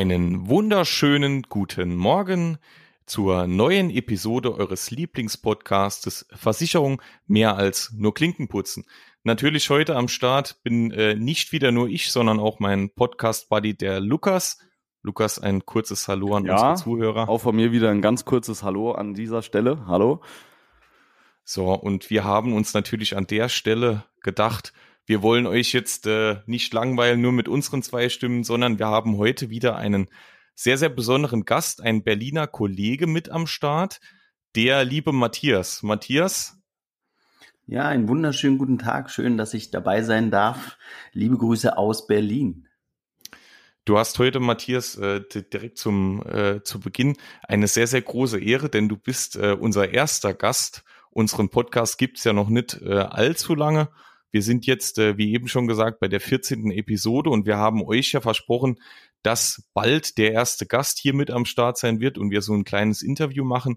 Einen wunderschönen guten Morgen zur neuen Episode eures Lieblingspodcastes Versicherung mehr als nur Klinken putzen. Natürlich heute am Start bin äh, nicht wieder nur ich, sondern auch mein Podcast-Buddy der Lukas. Lukas, ein kurzes Hallo an Ja, unsere Zuhörer. Auch von mir wieder ein ganz kurzes Hallo an dieser Stelle. Hallo. So, und wir haben uns natürlich an der Stelle gedacht, wir wollen euch jetzt äh, nicht langweilen nur mit unseren zwei Stimmen, sondern wir haben heute wieder einen sehr, sehr besonderen Gast, einen Berliner Kollege mit am Start, der liebe Matthias. Matthias, Ja, einen wunderschönen guten Tag. Schön, dass ich dabei sein darf. Liebe Grüße aus Berlin. du hast heute, Matthias, äh, di- direkt zum äh, zu Beginn eine sehr, sehr große Ehre, denn du bist äh, unser erster Gast. Unseren Podcast gibt's ja noch nicht allzu lange. Wir sind jetzt, äh, wie eben schon gesagt, bei der 14. Episode und wir haben euch ja versprochen, dass bald der erste Gast hier mit am Start sein wird und wir so ein kleines Interview machen.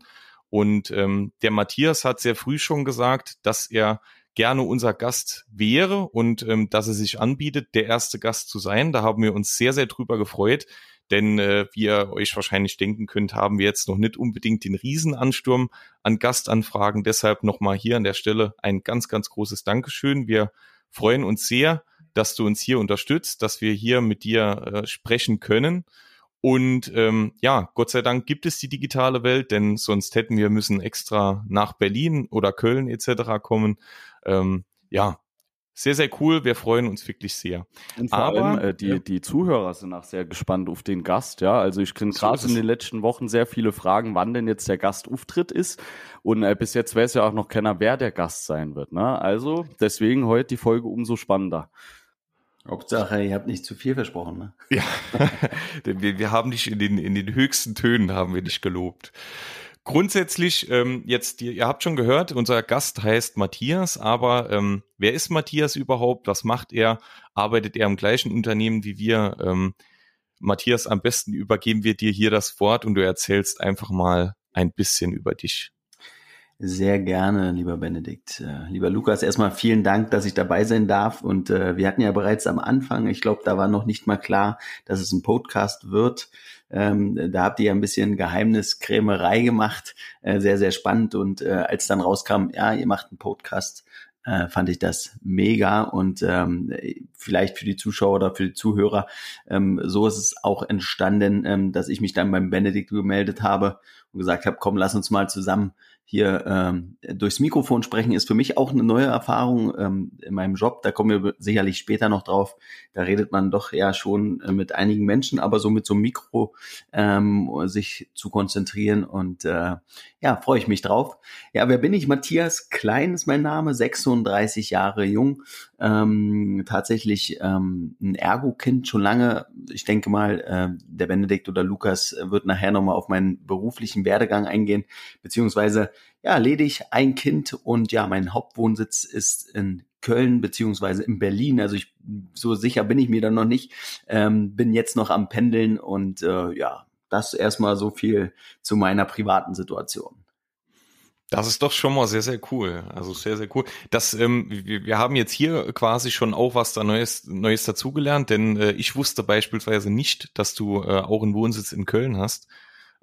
Und ähm, der Matthias hat sehr früh schon gesagt, dass er gerne unser Gast wäre und ähm, dass er sich anbietet, der erste Gast zu sein. Da haben wir uns sehr, sehr drüber gefreut. Denn äh, wie ihr euch wahrscheinlich denken könnt, haben wir jetzt noch nicht unbedingt den Riesenansturm an Gastanfragen. Deshalb nochmal hier an der Stelle ein ganz, ganz großes Dankeschön. Wir freuen uns sehr, dass du uns hier unterstützt, dass wir hier mit dir äh, sprechen können. Und ähm, ja, Gott sei Dank gibt es die digitale Welt, denn sonst hätten wir müssen extra nach Berlin oder Köln etc. kommen. Ähm, ja, sehr, sehr cool. Wir freuen uns wirklich sehr. Und vor Aber, allem äh, die, ja. die Zuhörer sind auch sehr gespannt auf den Gast. Ja, also ich kriege So gerade ist in den letzten Wochen sehr viele Fragen, wann denn jetzt der Gastauftritt ist. Und äh, bis jetzt weiß ja auch noch keiner, wer der Gast sein wird. Ne? Also deswegen heute die Folge umso spannender. Hauptsache, ihr habt nicht zu viel versprochen. Ne? Ja, denn wir, wir haben dich in den, in den höchsten Tönen haben wir dich gelobt. Grundsätzlich, ähm, jetzt, ihr, habt schon gehört, unser Gast heißt Matthias, aber ähm, wer ist Matthias überhaupt? Was macht er? Arbeitet er im gleichen Unternehmen wie wir? Ähm, Matthias, am besten übergeben wir dir hier das Wort und du erzählst einfach mal ein bisschen über dich. Sehr gerne, lieber Benedikt. Äh, lieber Lukas, erstmal vielen Dank, dass ich dabei sein darf. Und äh, wir hatten ja bereits am Anfang, ich glaube, da war noch nicht mal klar, dass es ein Podcast wird. Ähm, da habt ihr ja ein bisschen Geheimniskrämerei gemacht. Äh, sehr, sehr spannend. Und äh, als dann rauskam, ja, ihr macht einen Podcast, äh, fand ich das mega. Und ähm, vielleicht für die Zuschauer oder für die Zuhörer, ähm, so ist es auch entstanden, ähm, dass ich mich dann beim Benedikt gemeldet habe und gesagt habe, komm, lass uns mal zusammen hier ähm, durchs Mikrofon sprechen ist für mich auch eine neue Erfahrung ähm, in meinem Job. Da kommen wir sicherlich später noch drauf. Da redet man doch ja schon äh, mit einigen Menschen, aber so mit so einem Mikro ähm, sich zu konzentrieren und äh, ja, freue ich mich drauf. Ja, wer bin ich? Matthias Klein ist mein Name, 36 Jahre jung, ähm, tatsächlich ähm, ein Ergo-Kind schon lange. Ich denke mal, äh, der Benedikt oder Lukas wird nachher nochmal auf meinen beruflichen Werdegang eingehen, beziehungsweise ja, ledig ein Kind und ja, mein Hauptwohnsitz ist in Köln beziehungsweise in Berlin. Also ich so sicher bin ich mir da noch nicht. Ähm, bin jetzt noch am Pendeln und äh, ja, das erstmal so viel zu meiner privaten Situation. Das ist doch schon mal sehr, sehr cool. Also sehr, sehr cool. Das, ähm, wir, wir haben jetzt hier quasi schon auch was da Neues, Neues dazugelernt, denn äh, ich wusste beispielsweise nicht, dass du äh, auch einen Wohnsitz in Köln hast.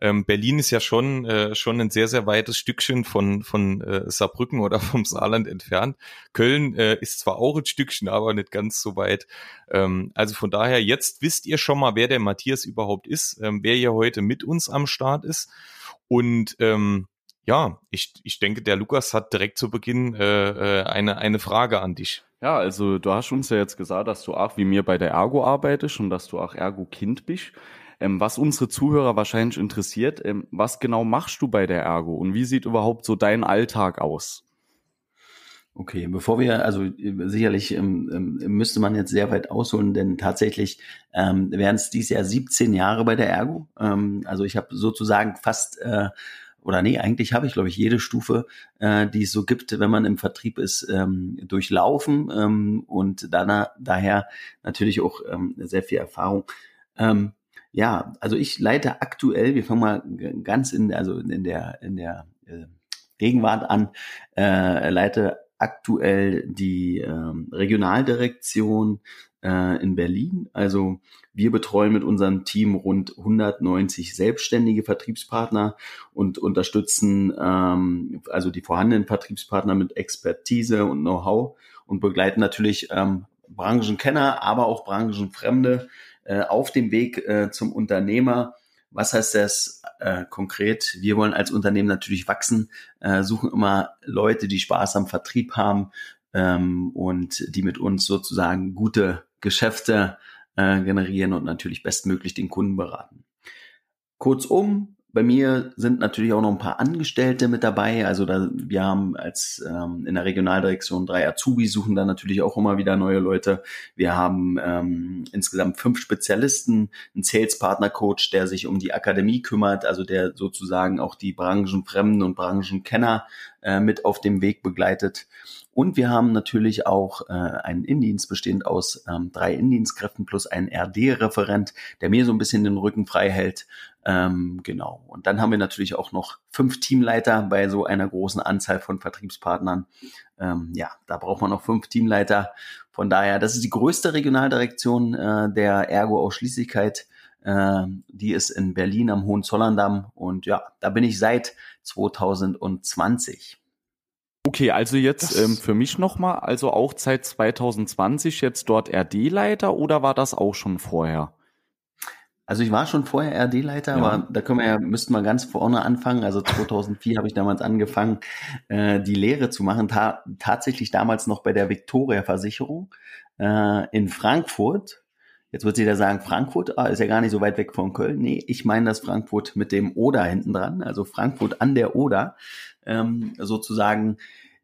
Ähm, Berlin ist ja schon äh, schon ein sehr sehr weites Stückchen von von äh, Saarbrücken oder vom Saarland entfernt. Köln äh, ist zwar auch ein Stückchen, aber nicht ganz so weit. Ähm, also von daher jetzt wisst ihr schon mal, wer der Matthias überhaupt ist, ähm, wer hier heute mit uns am Start ist und ähm, ja, ich, ich denke, der Lukas hat direkt zu Beginn äh, äh, eine, eine Frage an dich. Ja, also du hast uns ja jetzt gesagt, dass du auch wie mir bei der Ergo arbeitest und dass du auch Ergo-Kind bist. Ähm, was unsere Zuhörer wahrscheinlich interessiert, ähm, was genau machst du bei der Ergo und wie sieht überhaupt so dein Alltag aus? Okay, bevor wir, also sicherlich ähm, ähm, müsste man jetzt sehr weit ausholen, denn tatsächlich ähm, wären es dieses Jahr 17 Jahre bei der Ergo. Ähm, also ich habe sozusagen fast, äh, oder nee, eigentlich habe ich, glaube ich, jede Stufe, äh, die es so gibt, wenn man im Vertrieb ist, ähm, durchlaufen ähm, und danach, daher natürlich auch ähm, sehr viel Erfahrung. Ähm, ja, also ich leite aktuell, wir fangen mal ganz in, also in der, in der äh, Gegenwart an, äh, leite aktuell die ähm, Regionaldirektion äh, in Berlin. Also wir betreuen mit unserem Team rund 190 selbstständige Vertriebspartner und unterstützen ähm, also die vorhandenen Vertriebspartner mit Expertise und Know-how und begleiten natürlich ähm, Branchenkenner, aber auch Branchenfremde äh, auf dem Weg äh, zum Unternehmer. Was heißt das äh, konkret? Wir wollen als Unternehmen natürlich wachsen, äh, suchen immer Leute, die Spaß am Vertrieb haben ähm, und die mit uns sozusagen gute Geschäfte äh, generieren und natürlich bestmöglich den Kunden beraten. Kurzum, bei mir sind natürlich auch noch ein paar Angestellte mit dabei. Also da, wir haben als ähm, in der Regionaldirektion drei Azubis, suchen da natürlich auch immer wieder neue Leute. Wir haben ähm, insgesamt fünf Spezialisten, einen Sales-Partner-Coach, der sich um die Akademie kümmert, also der sozusagen auch die Branchenfremden und Branchenkenner äh, mit auf dem Weg begleitet. Und wir haben natürlich auch äh, einen Indienst bestehend aus ähm, drei Indienstkräften plus einen RD-Referent, der mir so ein bisschen den Rücken frei hält. Ähm, genau. Und dann haben wir natürlich auch noch fünf Teamleiter bei so einer großen Anzahl von Vertriebspartnern. Ähm, ja, da braucht man noch fünf Teamleiter. Von daher, das ist die größte Regionaldirektion äh, der Ergo-Ausschließlichkeit. Äh, die ist in Berlin am Hohenzollerndamm. Und ja, da bin ich seit 2020. Okay, also jetzt ähm, für mich nochmal, also auch seit 2020 jetzt dort RD-Leiter oder war das auch schon vorher? Also ich war schon vorher RD-Leiter, ja. aber da können wir ja, müssten wir ganz vorne anfangen. Also 2004 habe ich damals angefangen, äh, die Lehre zu machen, ta tatsächlich damals noch bei der Victoria Versicherung äh, in Frankfurt. Jetzt wird jeder sagen, Frankfurt ah, ist ja gar nicht so weit weg von Köln. Nee, ich meine das Frankfurt mit dem Oder hinten dran, also Frankfurt an der Oder ähm, sozusagen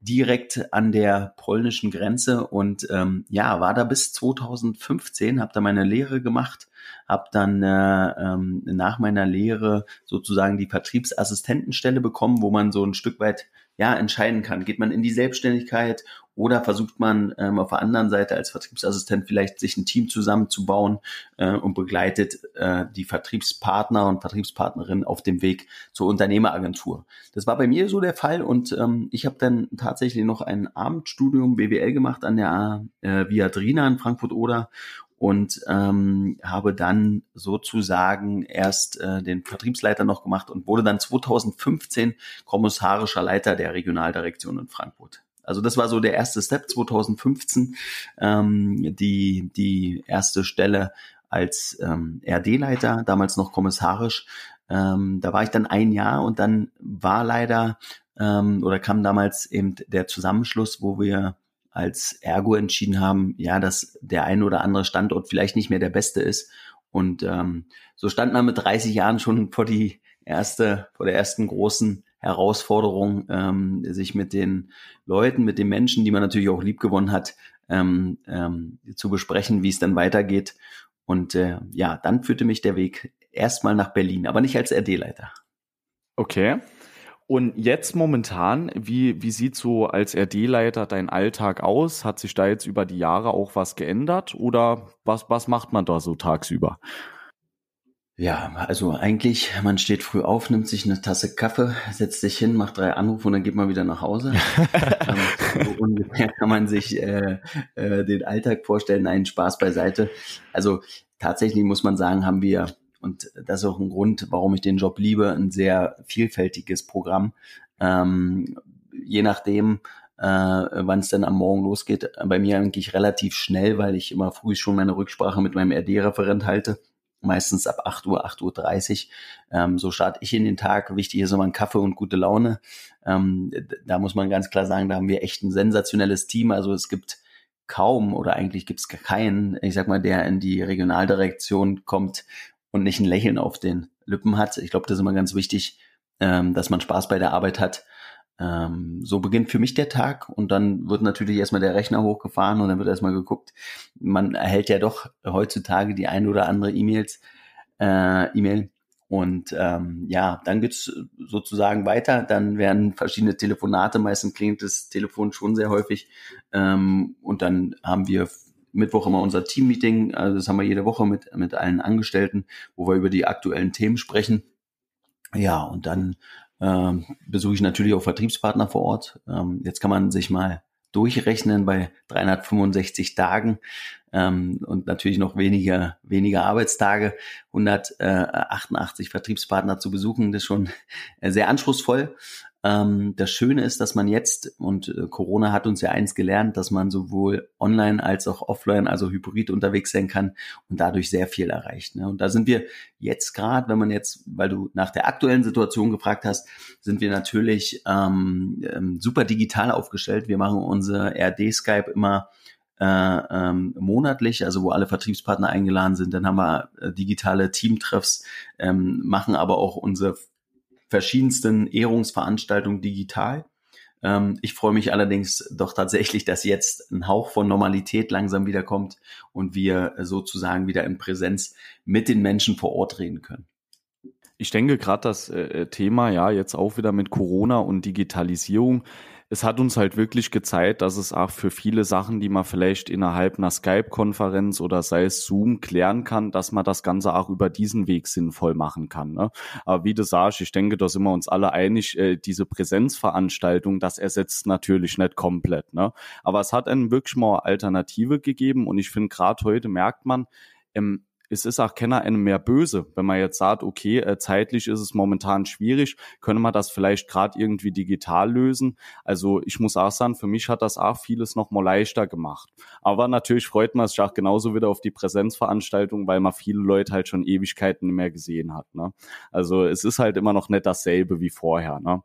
direkt an der polnischen Grenze und ähm, ja, war da bis 2015, habe da meine Lehre gemacht, habe dann äh, ähm, nach meiner Lehre sozusagen die Vertriebsassistentenstelle bekommen, wo man so ein Stück weit ja entscheiden kann. Geht man in die Selbstständigkeit oder versucht man ähm, auf der anderen Seite als Vertriebsassistent vielleicht sich ein Team zusammenzubauen äh, und begleitet äh, die Vertriebspartner und Vertriebspartnerinnen auf dem Weg zur Unternehmeragentur. Das war bei mir so der Fall und ähm, ich habe dann tatsächlich noch ein Abendstudium BWL gemacht an der äh, Viadrina in Frankfurt-Oder und ähm, habe dann sozusagen erst äh, den Vertriebsleiter noch gemacht und wurde dann 2015 kommissarischer Leiter der Regionaldirektion in Frankfurt. Also das war so der erste Step 2015, ähm, die, die erste Stelle als ähm, RD-Leiter, damals noch kommissarisch. Ähm, da war ich dann ein Jahr und dann war leider ähm, oder kam damals eben der Zusammenschluss, wo wir als Ergo entschieden haben, ja, dass der ein oder andere Standort vielleicht nicht mehr der beste ist. Und ähm, so stand man mit 30 Jahren schon vor die erste, vor der ersten großen Herausforderung, ähm, sich mit den Leuten, mit den Menschen, die man natürlich auch lieb gewonnen hat, ähm, ähm, zu besprechen, wie es dann weitergeht. Und äh, ja, dann führte mich der Weg erstmal nach Berlin, aber nicht als RD-Leiter. Okay. Und jetzt momentan, wie, wie sieht so als RD-Leiter dein Alltag aus? Hat sich da jetzt über die Jahre auch was geändert oder was, was macht man da so tagsüber? Ja, also eigentlich, man steht früh auf, nimmt sich eine Tasse Kaffee, setzt sich hin, macht drei Anrufe und dann geht man wieder nach Hause. ähm, so ungefähr kann man sich äh, äh, den Alltag vorstellen, einen Spaß beiseite. Also tatsächlich muss man sagen, haben wir, und das ist auch ein Grund, warum ich den Job liebe, ein sehr vielfältiges Programm. Ähm, je nachdem, äh, wann es dann am Morgen losgeht, bei mir eigentlich relativ schnell, weil ich immer früh schon meine Rücksprache mit meinem RD-Referent halte meistens ab 8 Uhr, 8.30 Uhr. Ähm, so starte ich in den Tag. Wichtig ist immer ein Kaffee und gute Laune. Ähm, da muss man ganz klar sagen, da haben wir echt ein sensationelles Team. Also es gibt kaum oder eigentlich gibt es keinen, ich sag mal, der in die Regionaldirektion kommt und nicht ein Lächeln auf den Lippen hat. Ich glaube, das ist immer ganz wichtig, ähm, dass man Spaß bei der Arbeit hat ähm, so beginnt für mich der Tag und dann wird natürlich erstmal der Rechner hochgefahren und dann wird erstmal geguckt. Man erhält ja doch heutzutage die ein oder andere E-Mails, äh, E-Mail. Und ähm, ja, dann geht's sozusagen weiter. Dann werden verschiedene Telefonate, meistens klingt das Telefon schon sehr häufig. Ähm, und dann haben wir Mittwoch immer unser Team-Meeting. Also das haben wir jede Woche mit, mit allen Angestellten, wo wir über die aktuellen Themen sprechen. Ja, und dann ähm, besuche ich natürlich auch Vertriebspartner vor Ort. Ähm, jetzt kann man sich mal durchrechnen bei 365 Tagen ähm, und natürlich noch weniger, weniger Arbeitstage, 188 Vertriebspartner zu besuchen, das ist schon sehr anspruchsvoll. Ähm, das Schöne ist, dass man jetzt, und äh, Corona hat uns ja eins gelernt, dass man sowohl online als auch offline, also hybrid unterwegs sein kann und dadurch sehr viel erreicht. Ne? Und da sind wir jetzt gerade, wenn man jetzt, weil du nach der aktuellen Situation gefragt hast, sind wir natürlich ähm, ähm super digital aufgestellt. Wir machen unsere RD-Skype immer äh, ähm, monatlich, also wo alle Vertriebspartner eingeladen sind. Dann haben wir äh, digitale Teamtreffs, ähm, machen aber auch unsere verschiedensten Ehrungsveranstaltungen digital. Ähm, ich freue mich allerdings doch tatsächlich, dass jetzt ein Hauch von Normalität langsam wiederkommt und wir sozusagen wieder in Präsenz mit den Menschen vor Ort reden können. Ich denke gerade das äh, Thema, ja, jetzt auch wieder mit Corona und Digitalisierung es hat uns halt wirklich gezeigt, dass es auch für viele Sachen, die man vielleicht innerhalb einer Skype-Konferenz oder sei es Zoom klären kann, dass man das Ganze auch über diesen Weg sinnvoll machen kann. Ne? Aber wie du sagst, ich denke, da sind wir uns alle einig, äh, diese Präsenzveranstaltung, das ersetzt natürlich nicht komplett. Ne? Aber es hat einen wirklich mal Alternative gegeben und ich finde, gerade heute merkt man, ähm, es ist auch keiner einem mehr böse, wenn man jetzt sagt, okay, äh, zeitlich ist es momentan schwierig, können wir das vielleicht gerade irgendwie digital lösen. Also ich muss auch sagen, für mich hat das auch vieles noch mal leichter gemacht. Aber natürlich freut man sich auch genauso wieder auf die Präsenzveranstaltung, weil man viele Leute halt schon Ewigkeiten nicht mehr gesehen hat. Ne? Also es ist halt immer noch nicht dasselbe wie vorher. Ne?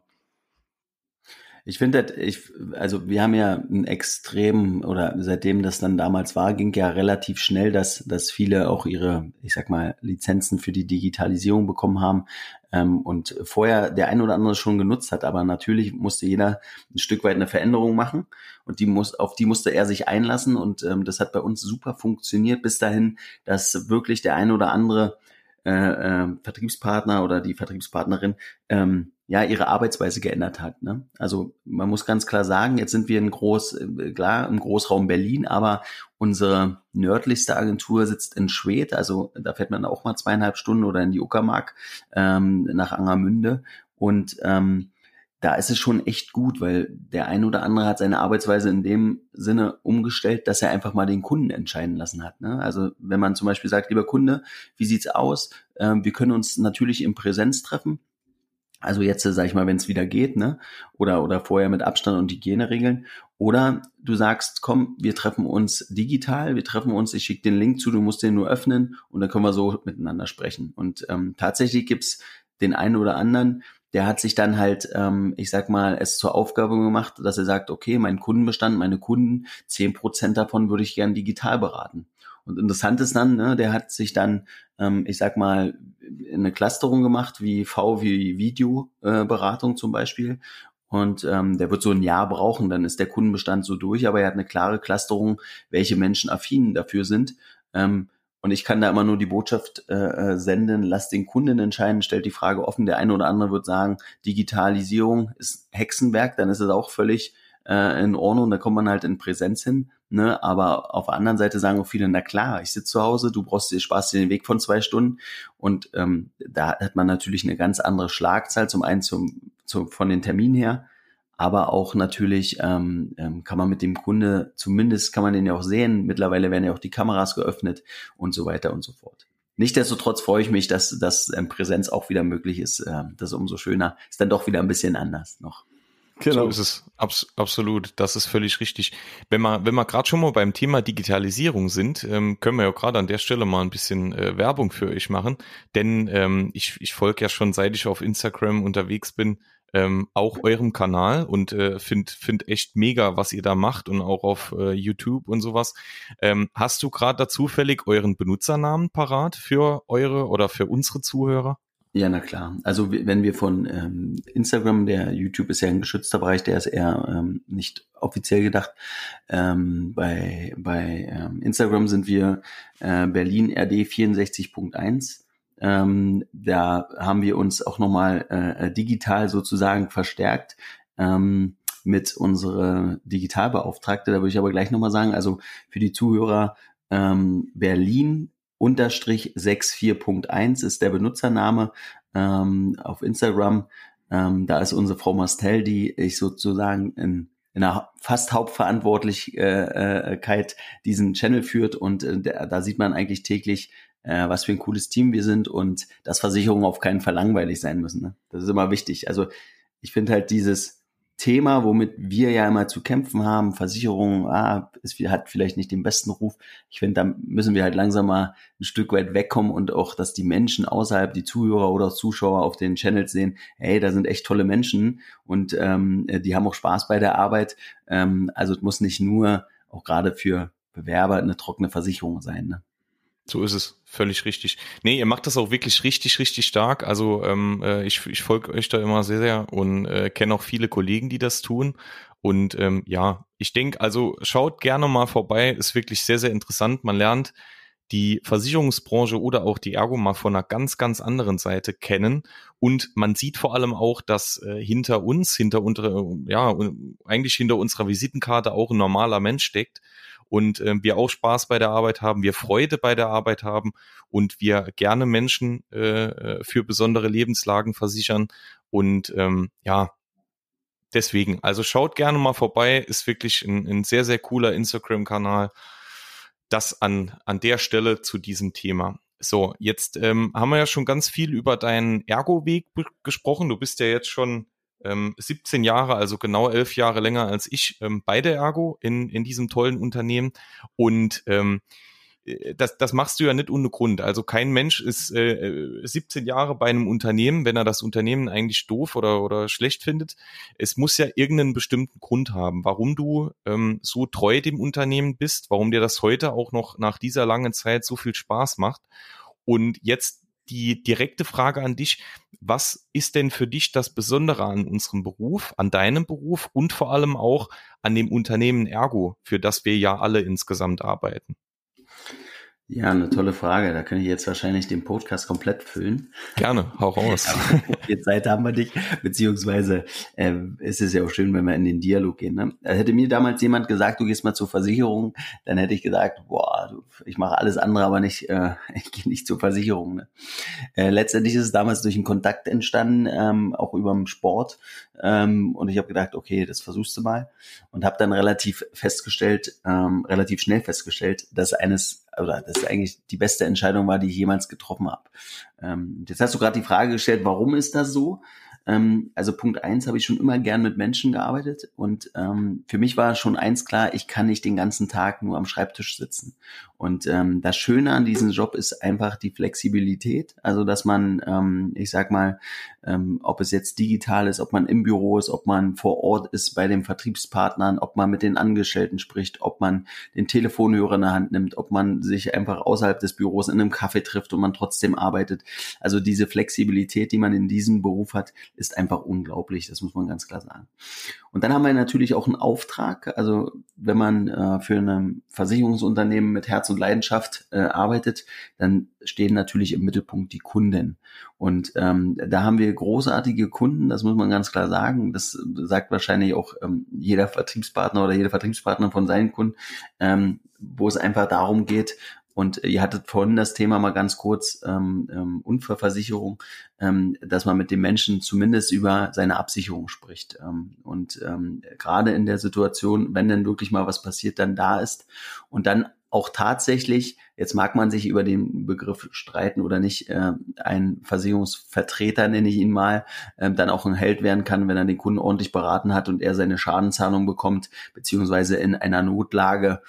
Ich finde, ich, also wir haben ja ein extrem, oder seitdem das dann damals war, ging ja relativ schnell, dass, dass viele auch ihre, ich sag mal, Lizenzen für die Digitalisierung bekommen haben ähm, und vorher der ein oder andere schon genutzt hat. Aber natürlich musste jeder ein Stück weit eine Veränderung machen und die muss, auf die musste er sich einlassen und ähm, das hat bei uns super funktioniert bis dahin, dass wirklich der ein oder andere äh, äh, Vertriebspartner oder die Vertriebspartnerin ähm, ja ihre Arbeitsweise geändert hat. Ne? Also man muss ganz klar sagen, jetzt sind wir in Groß, äh, klar im Großraum Berlin, aber unsere nördlichste Agentur sitzt in Schwedt, also da fährt man auch mal zweieinhalb Stunden oder in die Uckermark ähm, nach Angermünde und ähm, da ist es schon echt gut, weil der ein oder andere hat seine Arbeitsweise in dem Sinne umgestellt, dass er einfach mal den Kunden entscheiden lassen hat. Ne? Also wenn man zum Beispiel sagt, lieber Kunde, wie sieht's aus? Ähm, wir können uns natürlich in Präsenz treffen, also jetzt, sag ich mal, wenn es wieder geht, ne? Oder, oder vorher mit Abstand und Hygieneregeln. Oder du sagst, komm, wir treffen uns digital, wir treffen uns, ich schicke den Link zu, du musst den nur öffnen und dann können wir so miteinander sprechen. Und ähm, tatsächlich gibt's den einen oder anderen, der hat sich dann halt, ähm, ich sag mal, es zur Aufgabe gemacht, dass er sagt, okay, mein Kundenbestand, meine Kunden, zehn Prozent davon würde ich gern digital beraten. Und interessant ist dann, ne, der hat sich dann, ähm, ich sag mal, eine Clusterung gemacht, wie V wie Videoberatung äh, zum Beispiel. Und ähm, der wird so ein Jahr brauchen, dann ist der Kundenbestand so durch, aber er hat eine klare Clusterung, welche Menschen affin dafür sind. Ähm, und ich kann da immer nur die Botschaft äh, äh senden, lass den Kunden entscheiden, stellt die Frage offen. Der eine oder andere wird sagen, Digitalisierung ist Hexenwerk, dann ist es auch völlig äh, in Ordnung, da kommt man halt in Präsenz hin. Ne? Aber auf der anderen Seite sagen auch viele, na klar, ich sitze zu Hause, du brauchst dir Spaß den Weg von zwei Stunden. Und ähm, da hat man natürlich eine ganz andere Schlagzahl, zum einen zum, zum, von den Terminen her, aber auch natürlich ähm, ähm, kann man mit dem Kunde, zumindest kann man den ja auch sehen, mittlerweile werden ja auch die Kameras geöffnet und so weiter und so fort. Nichtsdestotrotz freue ich mich, dass, dass ähm, Präsenz auch wieder möglich ist. Ähm, das ist umso schöner. Ist dann doch wieder ein bisschen anders noch. Genau. So ist es. Abs absolut. Das ist völlig richtig. Wenn wir, wenn wir gerade schon mal beim Thema Digitalisierung sind, ähm, können wir ja gerade an der Stelle mal ein bisschen äh, Werbung für euch machen. Denn ähm, ich, ich folge ja schon, seit ich auf Instagram unterwegs bin, ähm, auch eurem Kanal und äh, finde find echt mega, was ihr da macht und auch auf äh, YouTube und sowas. Ähm, hast du gerade da zufällig euren Benutzernamen parat für eure oder für unsere Zuhörer? Ja, na klar. Also wenn wir von ähm, Instagram, der YouTube ist ja ein geschützter Bereich, der ist eher ähm, nicht offiziell gedacht. Ähm, bei bei ähm, Instagram sind wir äh, Berlin RD 64.1. Ähm, da haben wir uns auch nochmal äh, digital sozusagen verstärkt ähm, mit unserer Digitalbeauftragte. Da würde ich aber gleich nochmal sagen, also für die Zuhörer ähm, Berlin unterstrich 64.1 ist der Benutzername ähm, auf Instagram. Ähm, da ist unsere Frau Mastel, die ich sozusagen in in einer fast Hauptverantwortlichkeit diesen Channel führt und äh, da sieht man eigentlich täglich, äh, was für ein cooles Team wir sind und dass Versicherungen auf keinen Fall langweilig sein müssen. Ne? Das ist immer wichtig. Also ich finde halt dieses Thema, womit wir ja immer zu kämpfen haben, Versicherungen, ah, es hat vielleicht nicht den besten Ruf. Ich finde, da müssen wir halt langsam mal ein Stück weit wegkommen und auch, dass die Menschen außerhalb, die Zuhörer oder Zuschauer auf den Channels sehen, hey, da sind echt tolle Menschen und ähm, die haben auch Spaß bei der Arbeit. Ähm, also es muss nicht nur auch gerade für Bewerber eine trockene Versicherung sein. Ne? So ist es, völlig richtig. Nee, ihr macht das auch wirklich richtig, richtig stark. Also ähm, äh, ich, ich folge euch da immer sehr, sehr und äh, kenne auch viele Kollegen, die das tun. Und ähm, ja, ich denke, also schaut gerne mal vorbei, ist wirklich sehr, sehr interessant. Man lernt die Versicherungsbranche oder auch die Ergo mal von einer ganz, ganz anderen Seite kennen. Und man sieht vor allem auch, dass äh, hinter uns, hinter unsere, ja, eigentlich hinter unserer Visitenkarte auch ein normaler Mensch steckt und äh, wir auch Spaß bei der Arbeit haben, wir Freude bei der Arbeit haben und wir gerne Menschen äh, äh, für besondere Lebenslagen versichern. Und ähm, ja, deswegen, also schaut gerne mal vorbei, ist wirklich ein, ein sehr, sehr cooler Instagram-Kanal. Das an, an der Stelle zu diesem Thema. So, jetzt ähm, haben wir ja schon ganz viel über deinen Ergo-Weg gesprochen. Du bist ja jetzt schon ähm, 17 Jahre, also genau elf Jahre länger als ich, ähm, bei der Ergo in, in diesem tollen Unternehmen. Und ähm, äh, das, das machst du ja nicht ohne Grund. Also kein Mensch ist äh, 17 Jahre bei einem Unternehmen, wenn er das Unternehmen eigentlich doof oder, oder schlecht findet. Es muss ja irgendeinen bestimmten Grund haben, warum du ähm, so treu dem Unternehmen bist, warum dir das heute auch noch nach dieser langen Zeit so viel Spaß macht. Und jetzt die direkte Frage an dich. Was ist denn für dich das Besondere an unserem Beruf, an deinem Beruf und vor allem auch an dem Unternehmen Ergo, für das wir ja alle insgesamt arbeiten? Ja, eine tolle Frage. Da könnte ich jetzt wahrscheinlich den Podcast komplett füllen. Gerne, hau raus. Jetzt Zeit haben wir dich, beziehungsweise äh, ist es ja auch schön, wenn wir in den Dialog gehen. Ne? Also hätte mir damals jemand gesagt, du gehst mal zur Versicherung, dann hätte ich gesagt, boah, ich mache alles andere, aber nicht, äh, ich gehe nicht zur Versicherung. Ne? Äh, letztendlich ist es damals durch einen Kontakt entstanden, ähm, auch über den Sport. Ähm, und ich habe gedacht, okay, das versuchst du mal. Und habe dann relativ festgestellt, ähm, relativ schnell festgestellt, dass eines oder das eigentlich die beste Entscheidung war, die ich jemals getroffen habe. Ähm, jetzt hast du gerade die Frage gestellt, warum ist das so? Ähm, also Punkt eins habe ich schon immer gern mit Menschen gearbeitet und ähm, für mich war schon eins klar, ich kann nicht den ganzen Tag nur am Schreibtisch sitzen. Und ähm, das Schöne an diesem Job ist einfach die Flexibilität, also dass man, ähm, ich sag mal, ähm, ob es jetzt digital ist, ob man im Büro ist, ob man vor Ort ist bei den Vertriebspartnern, ob man mit den Angestellten spricht, ob man den Telefonhörer in der Hand nimmt, ob man sich einfach außerhalb des Büros in einem Kaffee trifft und man trotzdem arbeitet. Also diese Flexibilität, die man in diesem Beruf hat, ist einfach unglaublich, das muss man ganz klar sagen. Und dann haben wir natürlich auch einen Auftrag, also wenn man äh, für ein Versicherungsunternehmen mit Herz und Leidenschaft äh, arbeitet, dann stehen natürlich im Mittelpunkt die Kunden. Und ähm, da haben wir großartige Kunden, das muss man ganz klar sagen. Das sagt wahrscheinlich auch ähm, jeder Vertriebspartner oder jeder Vertriebspartner von seinen Kunden, ähm, wo es einfach darum geht, und ihr hattet vorhin das Thema mal ganz kurz, ähm, ähm, Unfallversicherung, ähm, dass man mit dem Menschen zumindest über seine Absicherung spricht. Ähm, und ähm, gerade in der Situation, wenn denn wirklich mal was passiert, dann da ist und dann auch tatsächlich, jetzt mag man sich über den Begriff streiten oder nicht, äh, ein Versicherungsvertreter nenne ich ihn mal, äh, dann auch ein Held werden kann, wenn er den Kunden ordentlich beraten hat und er seine Schadenzahlung bekommt, beziehungsweise in einer Notlage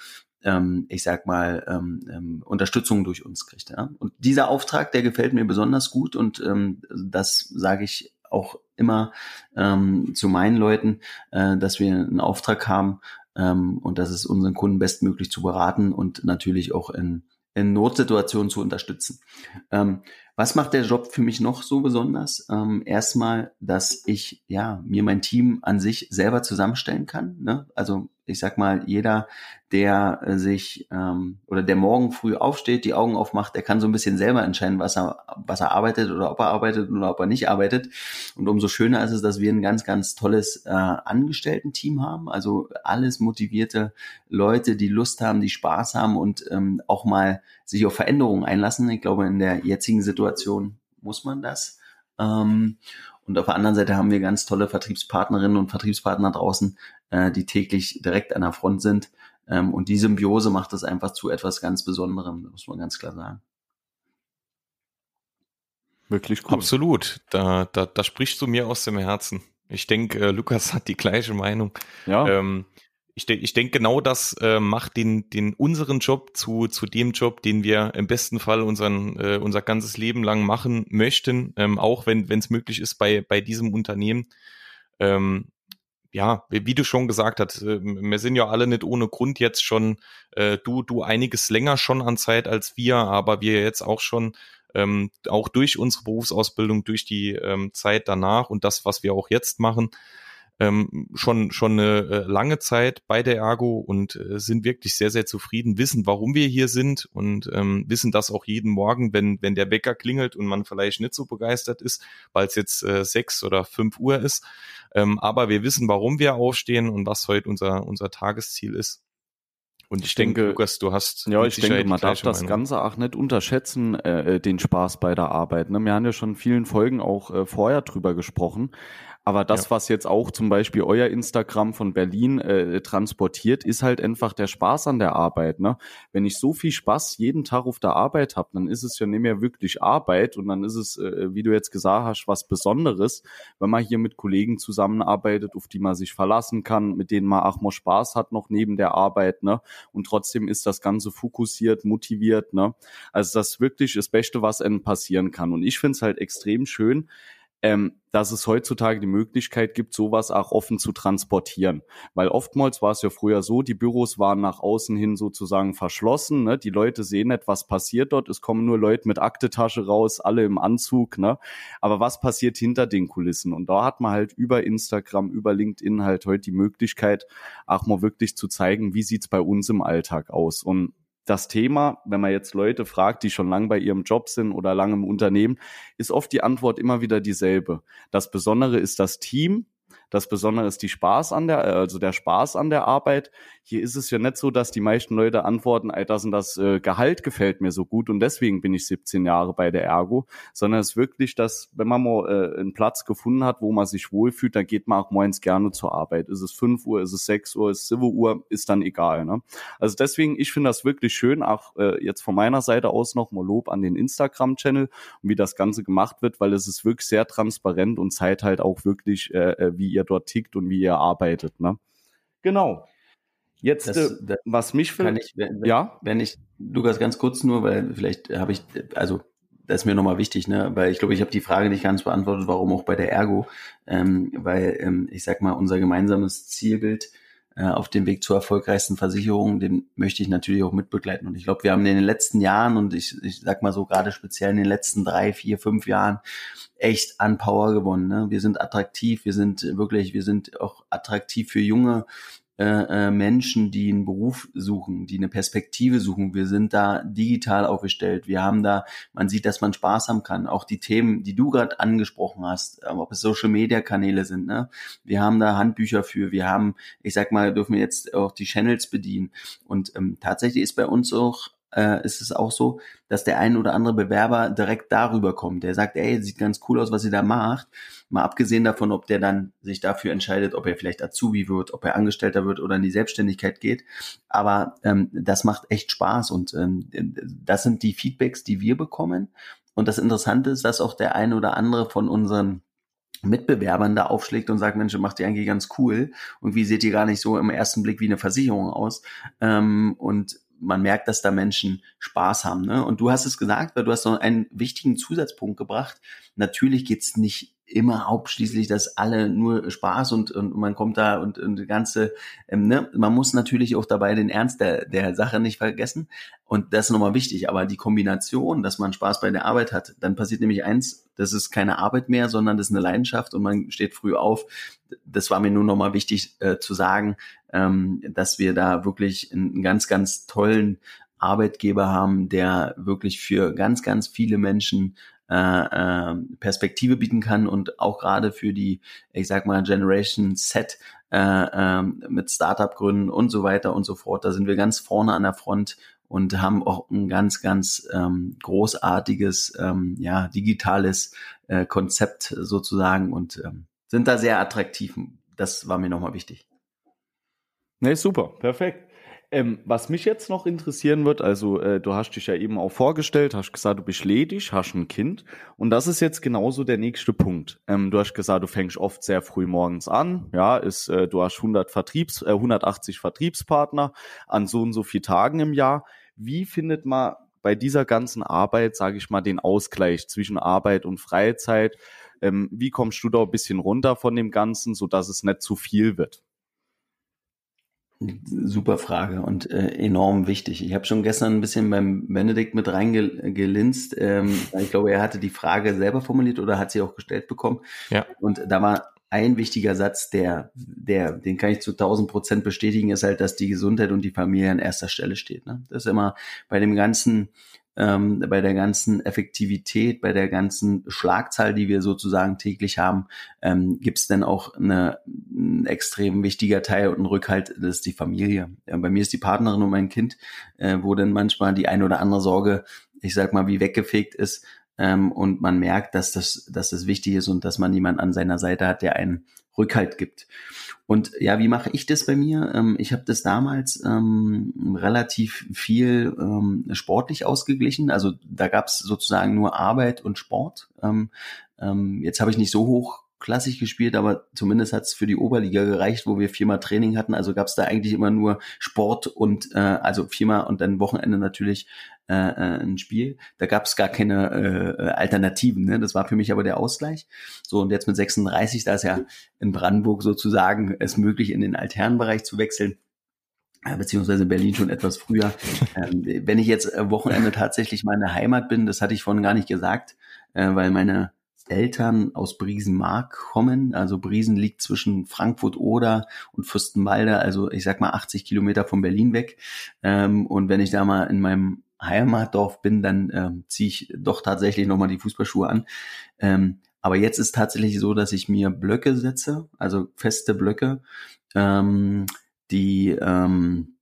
ähm, ich sag mal, ähm, ähm, Unterstützung durch uns kriegt. Ja? Und dieser Auftrag, der gefällt mir besonders gut und ähm, das sage ich auch immer ähm, zu meinen Leuten, äh, dass wir einen Auftrag haben ähm, und dass es unseren Kunden bestmöglich zu beraten und natürlich auch in, in Notsituationen zu unterstützen. Ähm, was macht der Job für mich noch so besonders? Ähm, erstmal, dass ich ja mir mein Team an sich selber zusammenstellen kann. Ne? Also ich sag mal, jeder, der äh, sich ähm, oder der morgen früh aufsteht, die Augen aufmacht, der kann so ein bisschen selber entscheiden, was er, was er arbeitet oder ob er arbeitet oder ob er nicht arbeitet. Und umso schöner ist es, dass wir ein ganz, ganz tolles äh, Angestellten-Team haben. Also alles motivierte Leute, die Lust haben, die Spaß haben und ähm, auch mal sich auf Veränderungen einlassen. Ich glaube, in der jetzigen Situation muss man das. Ähm, und auf der anderen Seite haben wir ganz tolle Vertriebspartnerinnen und Vertriebspartner draußen, äh, die täglich direkt an der Front sind. Ähm, und die Symbiose macht es einfach zu etwas ganz Besonderem, muss man ganz klar sagen. Wirklich cool. Absolut. Da, da, da sprichst du mir aus dem Herzen. Ich denke, äh, Lukas hat die gleiche Meinung. Ja. Ähm, ich, de ich denke, genau das äh, macht den, den unseren Job zu, zu dem Job, den wir im besten Fall unseren, äh, unser ganzes Leben lang machen möchten, ähm, auch wenn es möglich ist bei, bei diesem Unternehmen. Ähm, ja, wie, du schon gesagt hast, äh, wir sind ja alle nicht ohne Grund jetzt schon, äh, du, du einiges länger schon an Zeit als wir, aber wir jetzt auch schon ähm, auch durch unsere Berufsausbildung, durch die ähm, Zeit danach und das, was wir auch jetzt machen, ähm, schon schon eine äh, lange Zeit bei der Ergo und äh, sind wirklich sehr sehr zufrieden, wissen, warum wir hier sind und ähm, wissen das auch jeden Morgen, wenn wenn der Wecker klingelt und man vielleicht nicht so begeistert ist, weil es jetzt äh, sechs oder fünf Uhr ist, ähm, aber wir wissen, warum wir aufstehen und was heute unser unser Tagesziel ist. Und ich denke, Lukas, du hast. Ja, ich denke, man darf das Meinung. Ganze auch nicht unterschätzen, äh, äh, den Spaß bei der Arbeit. Ne? Wir haben ja schon in vielen Folgen auch äh, vorher drüber gesprochen. Aber das, ja. was jetzt auch zum Beispiel euer Instagram von Berlin äh, transportiert, ist halt einfach der Spaß an der Arbeit. Ne? Wenn ich so viel Spaß jeden Tag auf der Arbeit habe, dann ist es ja nicht mehr wirklich Arbeit und dann ist es, äh, wie du jetzt gesagt hast, was Besonderes, wenn man hier mit Kollegen zusammenarbeitet, auf die man sich verlassen kann, mit denen man auch mal Spaß hat noch neben der Arbeit. Ne? Und trotzdem ist das Ganze fokussiert, motiviert. Ne? Also das ist wirklich das Beste, was einem passieren kann. Und ich finde es halt extrem schön, ähm, dass es heutzutage die Möglichkeit gibt, sowas auch offen zu transportieren. Weil oftmals war es ja früher so, die Büros waren nach außen hin sozusagen verschlossen. Ne? Die Leute sehen nicht, was passiert dort. Es kommen nur Leute mit Aktetasche raus, alle im Anzug. Ne? Aber was passiert hinter den Kulissen? Und da hat man halt über Instagram, über LinkedIn halt heute die Möglichkeit, auch mal wirklich zu zeigen, wie sieht's bei uns im Alltag aus. Und das Thema, wenn man jetzt Leute fragt, die schon lange bei ihrem Job sind oder lange im Unternehmen, ist oft die Antwort immer wieder dieselbe. Das Besondere ist das Team, das Besondere ist die Spaß an der, äh, also der Spaß an der Arbeit. Hier ist es ja nicht so, dass die meisten Leute antworten, das und das äh, Gehalt gefällt mir so gut und deswegen bin ich 17 Jahre bei der Ergo, sondern es ist wirklich, dass wenn man mal äh, einen Platz gefunden hat, wo man sich wohlfühlt, dann geht man auch morgens gerne zur Arbeit. Ist es 5 Uhr, ist es 6 Uhr, ist es 7 Uhr, ist dann egal. Ne? Also deswegen, ich finde das wirklich schön, auch jetzt von meiner Seite aus noch mal Lob an den Instagram-Channel und wie das Ganze gemacht wird, weil es ist wirklich sehr transparent und zeigt halt auch wirklich, wie ihr dort tickt und wie ihr arbeitet. Ne? Genau. Jetzt, das, äh, das was mich für, ich, wenn, ja, wenn ich, Lukas, ganz kurz nur, weil vielleicht habe ich, also das ist mir nochmal wichtig, ne? Weil ich glaube, ich habe die Frage nicht ganz beantwortet, warum auch bei der Ergo, ähm, weil ähm, ich sag mal, unser gemeinsames Zielbild äh, auf dem Weg zur erfolgreichsten Versicherung, den möchte ich natürlich auch mitbegleiten. Und ich glaube, wir haben in den letzten Jahren und ich, ich sag mal so gerade speziell in den letzten drei, vier, fünf Jahren echt an Power gewonnen. Ne? Wir sind attraktiv, wir sind wirklich, wir sind auch attraktiv für junge äh, äh, Menschen, die einen Beruf suchen, die eine Perspektive suchen. Wir sind da digital aufgestellt. Wir haben da, man sieht, dass man Spaß haben kann. Auch die Themen, die du gerade angesprochen hast, ob es Social Media Kanäle sind, ne? Wir haben da Handbücher für. Wir haben, ich sag mal, dürfen wir jetzt auch die Channels bedienen. Und ähm, tatsächlich ist bei uns auch äh, ist es auch so, dass der ein oder andere Bewerber direkt darüber kommt. Der sagt, ey, sieht ganz cool aus, was ihr da macht. Mal abgesehen davon, ob der dann sich dafür entscheidet, ob er vielleicht Azubi wird, ob er Angestellter wird oder in die Selbstständigkeit geht. Aber ähm, das macht echt Spaß und ähm, das sind die Feedbacks, die wir bekommen. Und das Interessante ist, dass auch der eine oder andere von unseren Mitbewerbern da aufschlägt und sagt, Mensch, macht ihr eigentlich ganz cool. Und wie seht ihr gar nicht so im ersten Blick wie eine Versicherung aus? Ähm, und man merkt, dass da Menschen Spaß haben. Ne? Und du hast es gesagt, weil du hast noch einen wichtigen Zusatzpunkt gebracht. Natürlich geht's nicht immer hauptschließlich, dass alle nur Spaß und, und man kommt da und, und die ganze, ähm, ne, man muss natürlich auch dabei den Ernst der, der Sache nicht vergessen. Und das ist nochmal wichtig. Aber die Kombination, dass man Spaß bei der Arbeit hat, dann passiert nämlich eins, das ist keine Arbeit mehr, sondern das ist eine Leidenschaft und man steht früh auf. Das war mir nur nochmal wichtig äh, zu sagen, ähm, dass wir da wirklich einen ganz, ganz tollen Arbeitgeber haben, der wirklich für ganz, ganz viele Menschen äh, äh, Perspektive bieten kann und auch gerade für die, ich sag mal, Generation Z äh, äh, mit Startup-Gründen und so weiter und so fort. Da sind wir ganz vorne an der Front und haben auch ein ganz, ganz ähm, großartiges, ähm, ja, digitales äh, Konzept sozusagen und ähm, sind da sehr attraktiv. Das war mir nochmal wichtig. Nee, super, perfekt. Ähm, was mich jetzt noch interessieren wird, also äh, du hast dich ja eben auch vorgestellt, hast gesagt, du bist ledig, hast ein Kind und das ist jetzt genauso der nächste Punkt. Ähm, du hast gesagt, du fängst oft sehr früh morgens an, ja, ist, äh, du hast 100 Vertriebs, äh, 180 Vertriebspartner an so und so vielen Tagen im Jahr. Wie findet man bei dieser ganzen Arbeit, sage ich mal, den Ausgleich zwischen Arbeit und Freizeit? Ähm, wie kommst du da ein bisschen runter von dem Ganzen, so dass es nicht zu viel wird? Super Frage und äh, enorm wichtig. Ich habe schon gestern ein bisschen beim Benedikt mit reingelinst. Ähm, ich glaube, er hatte die Frage selber formuliert oder hat sie auch gestellt bekommen. Ja. Und da war ein wichtiger Satz, der, der, den kann ich zu 1000 Prozent bestätigen, ist halt, dass die Gesundheit und die Familie an erster Stelle steht. Ne? Das ist immer bei dem ganzen ähm, bei der ganzen Effektivität, bei der ganzen Schlagzahl, die wir sozusagen täglich haben, ähm, gibt es dann auch eine, ein extrem wichtiger Teil und ein Rückhalt, das ist die Familie. Ja, bei mir ist die Partnerin und mein Kind, äh, wo dann manchmal die eine oder andere Sorge, ich sag mal, wie weggefegt ist, ähm, und man merkt, dass das, dass das wichtig ist und dass man jemand an seiner Seite hat, der einen Rückhalt gibt. Und ja, wie mache ich das bei mir? Ähm, ich habe das damals ähm, relativ viel ähm, sportlich ausgeglichen. Also da gab es sozusagen nur Arbeit und Sport. Ähm, ähm, jetzt habe ich nicht so hoch klassisch gespielt, aber zumindest hat es für die Oberliga gereicht, wo wir viermal Training hatten. Also gab es da eigentlich immer nur Sport und äh, also viermal und dann Wochenende natürlich äh, äh, ein Spiel. Da gab es gar keine äh, Alternativen. Ne? Das war für mich aber der Ausgleich. So, und jetzt mit 36, da ist ja in Brandenburg sozusagen es möglich, in den Alternbereich zu wechseln äh, beziehungsweise in Berlin schon etwas früher. Ähm, wenn ich jetzt äh, Wochenende tatsächlich meine Heimat bin, das hatte ich vorhin gar nicht gesagt, äh, weil meine Eltern aus Briesenmark kommen. Also Briesen liegt zwischen Frankfurt oder und Fürstenwalde, also ich sag mal 80 Kilometer von Berlin weg. Ähm, und wenn ich da mal in meinem Heimatdorf bin, dann ähm, ziehe ich doch tatsächlich nochmal die Fußballschuhe an. Ähm, aber jetzt ist tatsächlich so, dass ich mir Blöcke setze, also feste Blöcke, ähm, die ähm,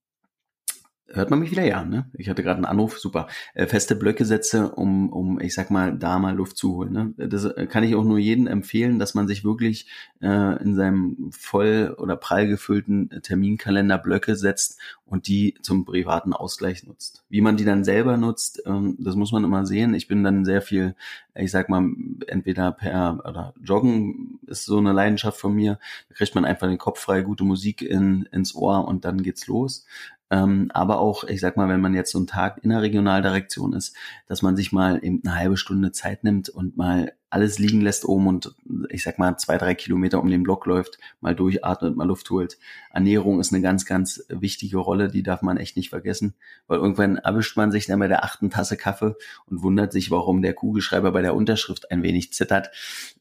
Hört man mich wieder? Ja, ne? Ich hatte gerade einen Anruf, super. Äh, feste Blöcke setze, um, um, ich sag mal, da mal Luft zu holen. Ne? Das äh, kann ich auch nur jedem empfehlen, dass man sich wirklich äh, in seinem voll oder prall gefüllten Terminkalender Blöcke setzt und die zum privaten Ausgleich nutzt. Wie man die dann selber nutzt, ähm, das muss man immer sehen. Ich bin dann sehr viel, ich sag mal, entweder per oder Joggen ist so eine Leidenschaft von mir. Da kriegt man einfach den Kopf frei, gute Musik in, ins Ohr und dann geht's los. Ähm, aber auch, ich sag mal, wenn man jetzt so einen Tag in der Regionaldirektion ist, dass man sich mal eben eine halbe Stunde Zeit nimmt und mal alles liegen lässt oben und ich sag mal zwei, drei Kilometer um den Block läuft, mal durchatmet, mal Luft holt. Ernährung ist eine ganz, ganz wichtige Rolle, die darf man echt nicht vergessen, weil irgendwann erwischt man sich dann bei der achten Tasse Kaffee und wundert sich, warum der Kugelschreiber bei der Unterschrift ein wenig zittert.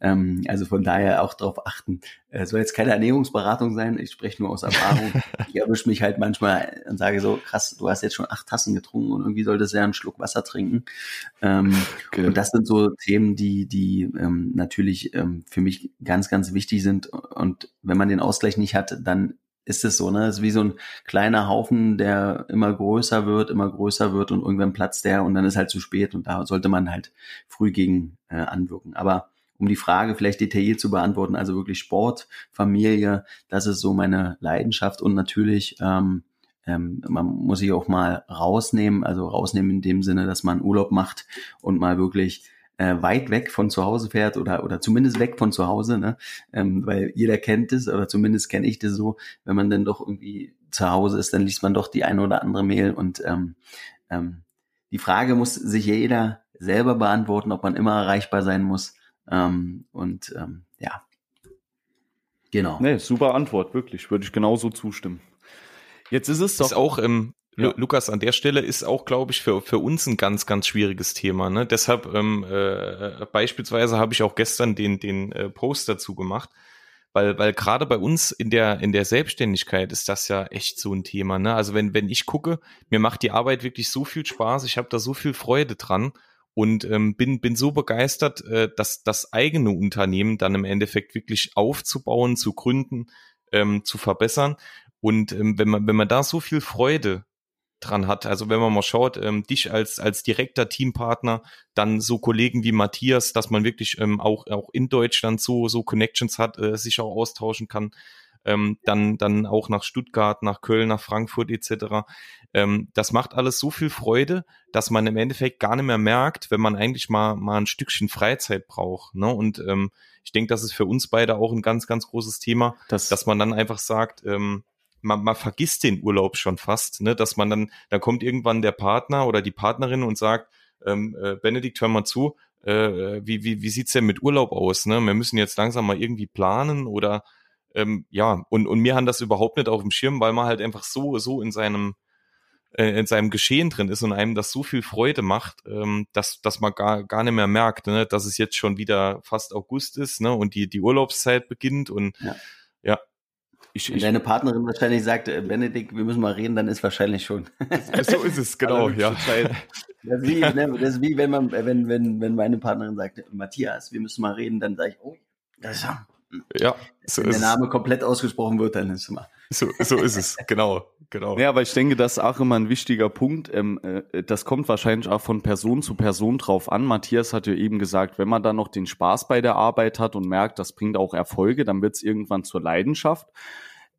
Ähm, also von daher auch darauf achten. Es soll jetzt keine Ernährungsberatung sein, ich spreche nur aus Erfahrung. ich erwische mich halt manchmal und sage so, krass, du hast jetzt schon acht Tassen getrunken und irgendwie solltest du ja einen Schluck Wasser trinken. Ähm, okay. Und das sind so Themen, die, die ähm, natürlich ähm, für mich ganz, ganz wichtig sind. Und wenn man den Ausgleich nicht hat, dann ist es so, ne? Es ist wie so ein kleiner Haufen, der immer größer wird, immer größer wird und irgendwann platzt der und dann ist halt zu spät und da sollte man halt früh gegen äh, anwirken. Aber um die Frage vielleicht detailliert zu beantworten, also wirklich Sport, Familie, das ist so meine Leidenschaft und natürlich ähm, ähm, man muss sich auch mal rausnehmen, also rausnehmen in dem Sinne, dass man Urlaub macht und mal wirklich äh, weit weg von zu Hause fährt oder, oder zumindest weg von zu Hause, ne? ähm, weil jeder kennt es oder zumindest kenne ich das so, wenn man dann doch irgendwie zu Hause ist, dann liest man doch die eine oder andere Mail und ähm, ähm, die Frage muss sich jeder selber beantworten, ob man immer erreichbar sein muss ähm, und ähm, ja, genau. Nee, super Antwort, wirklich, würde ich genauso zustimmen. Jetzt ist es doch ist auch im ja. Lukas, an der Stelle ist auch, glaube ich, für, für uns ein ganz, ganz schwieriges Thema. Ne? Deshalb ähm, äh, beispielsweise habe ich auch gestern den, den äh, Post dazu gemacht, weil, weil gerade bei uns in der, in der Selbstständigkeit ist das ja echt so ein Thema. Ne? Also wenn, wenn ich gucke, mir macht die Arbeit wirklich so viel Spaß, ich habe da so viel Freude dran und ähm, bin, bin so begeistert, äh, dass das eigene Unternehmen dann im Endeffekt wirklich aufzubauen, zu gründen, ähm, zu verbessern. Und ähm, wenn man, wenn man da so viel Freude dran hat. Also wenn man mal schaut, ähm, dich als, als direkter Teampartner, dann so Kollegen wie Matthias, dass man wirklich ähm, auch, auch in Deutschland so, so Connections hat, äh, sich auch austauschen kann. ähm, dann, dann auch nach Stuttgart, nach Köln, nach Frankfurt etc. Ähm, das macht alles so viel Freude, dass man im Endeffekt gar nicht mehr merkt, wenn man eigentlich mal, mal ein Stückchen Freizeit braucht. Ne? Und ähm, ich denke, das ist für uns beide auch ein ganz, ganz großes Thema, das dass man dann einfach sagt, ähm, man, man vergisst den Urlaub schon fast, ne? dass man dann, da kommt irgendwann der Partner oder die Partnerin und sagt, ähm, äh, Benedikt, hör mal zu, äh, wie, wie, wie sieht's denn mit Urlaub aus? Ne? Wir müssen jetzt langsam mal irgendwie planen oder ähm, ja, und, und mir haben das überhaupt nicht auf dem Schirm, weil man halt einfach so, so in seinem, äh, in seinem Geschehen drin ist und einem das so viel Freude macht, ähm, dass, dass man gar, gar nicht mehr merkt, ne, dass es jetzt schon wieder fast August ist, ne, und die, die Urlaubszeit beginnt und ja. Ich, Wenn deine Partnerin wahrscheinlich sagt, äh, Benedikt, wir müssen mal reden, dann ist wahrscheinlich schon. so ist es, genau, also, ja. Das ist, wie, ne, das ist wie wenn man, wenn, wenn, wenn meine Partnerin sagt, Matthias, wir müssen mal reden, dann sage ich, oh, das ist ja ja, so Wenn der Name komplett ausgesprochen wird, dann ist es immer. So, so ist es, genau, genau. Ja, aber ich denke, das ist auch immer ein wichtiger Punkt. Ähm, äh, das kommt wahrscheinlich auch von Person zu Person drauf an. Matthias hat ja eben gesagt, wenn man dann noch den Spaß bei der Arbeit hat und merkt, das bringt auch Erfolge, dann wird es irgendwann zur Leidenschaft.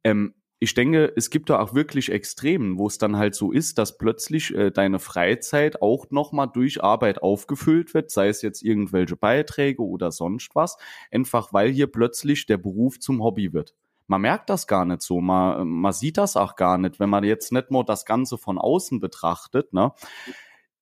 Ähm, ich denke, es gibt da auch wirklich Extremen, wo es dann halt so ist, dass plötzlich äh, deine Freizeit auch nochmal durch Arbeit aufgefüllt wird, sei es jetzt irgendwelche Beiträge oder sonst was, einfach weil hier plötzlich der Beruf zum Hobby wird. Man merkt das gar nicht so, man, man sieht das auch gar nicht, wenn man jetzt nicht nur das Ganze von außen betrachtet. Ne?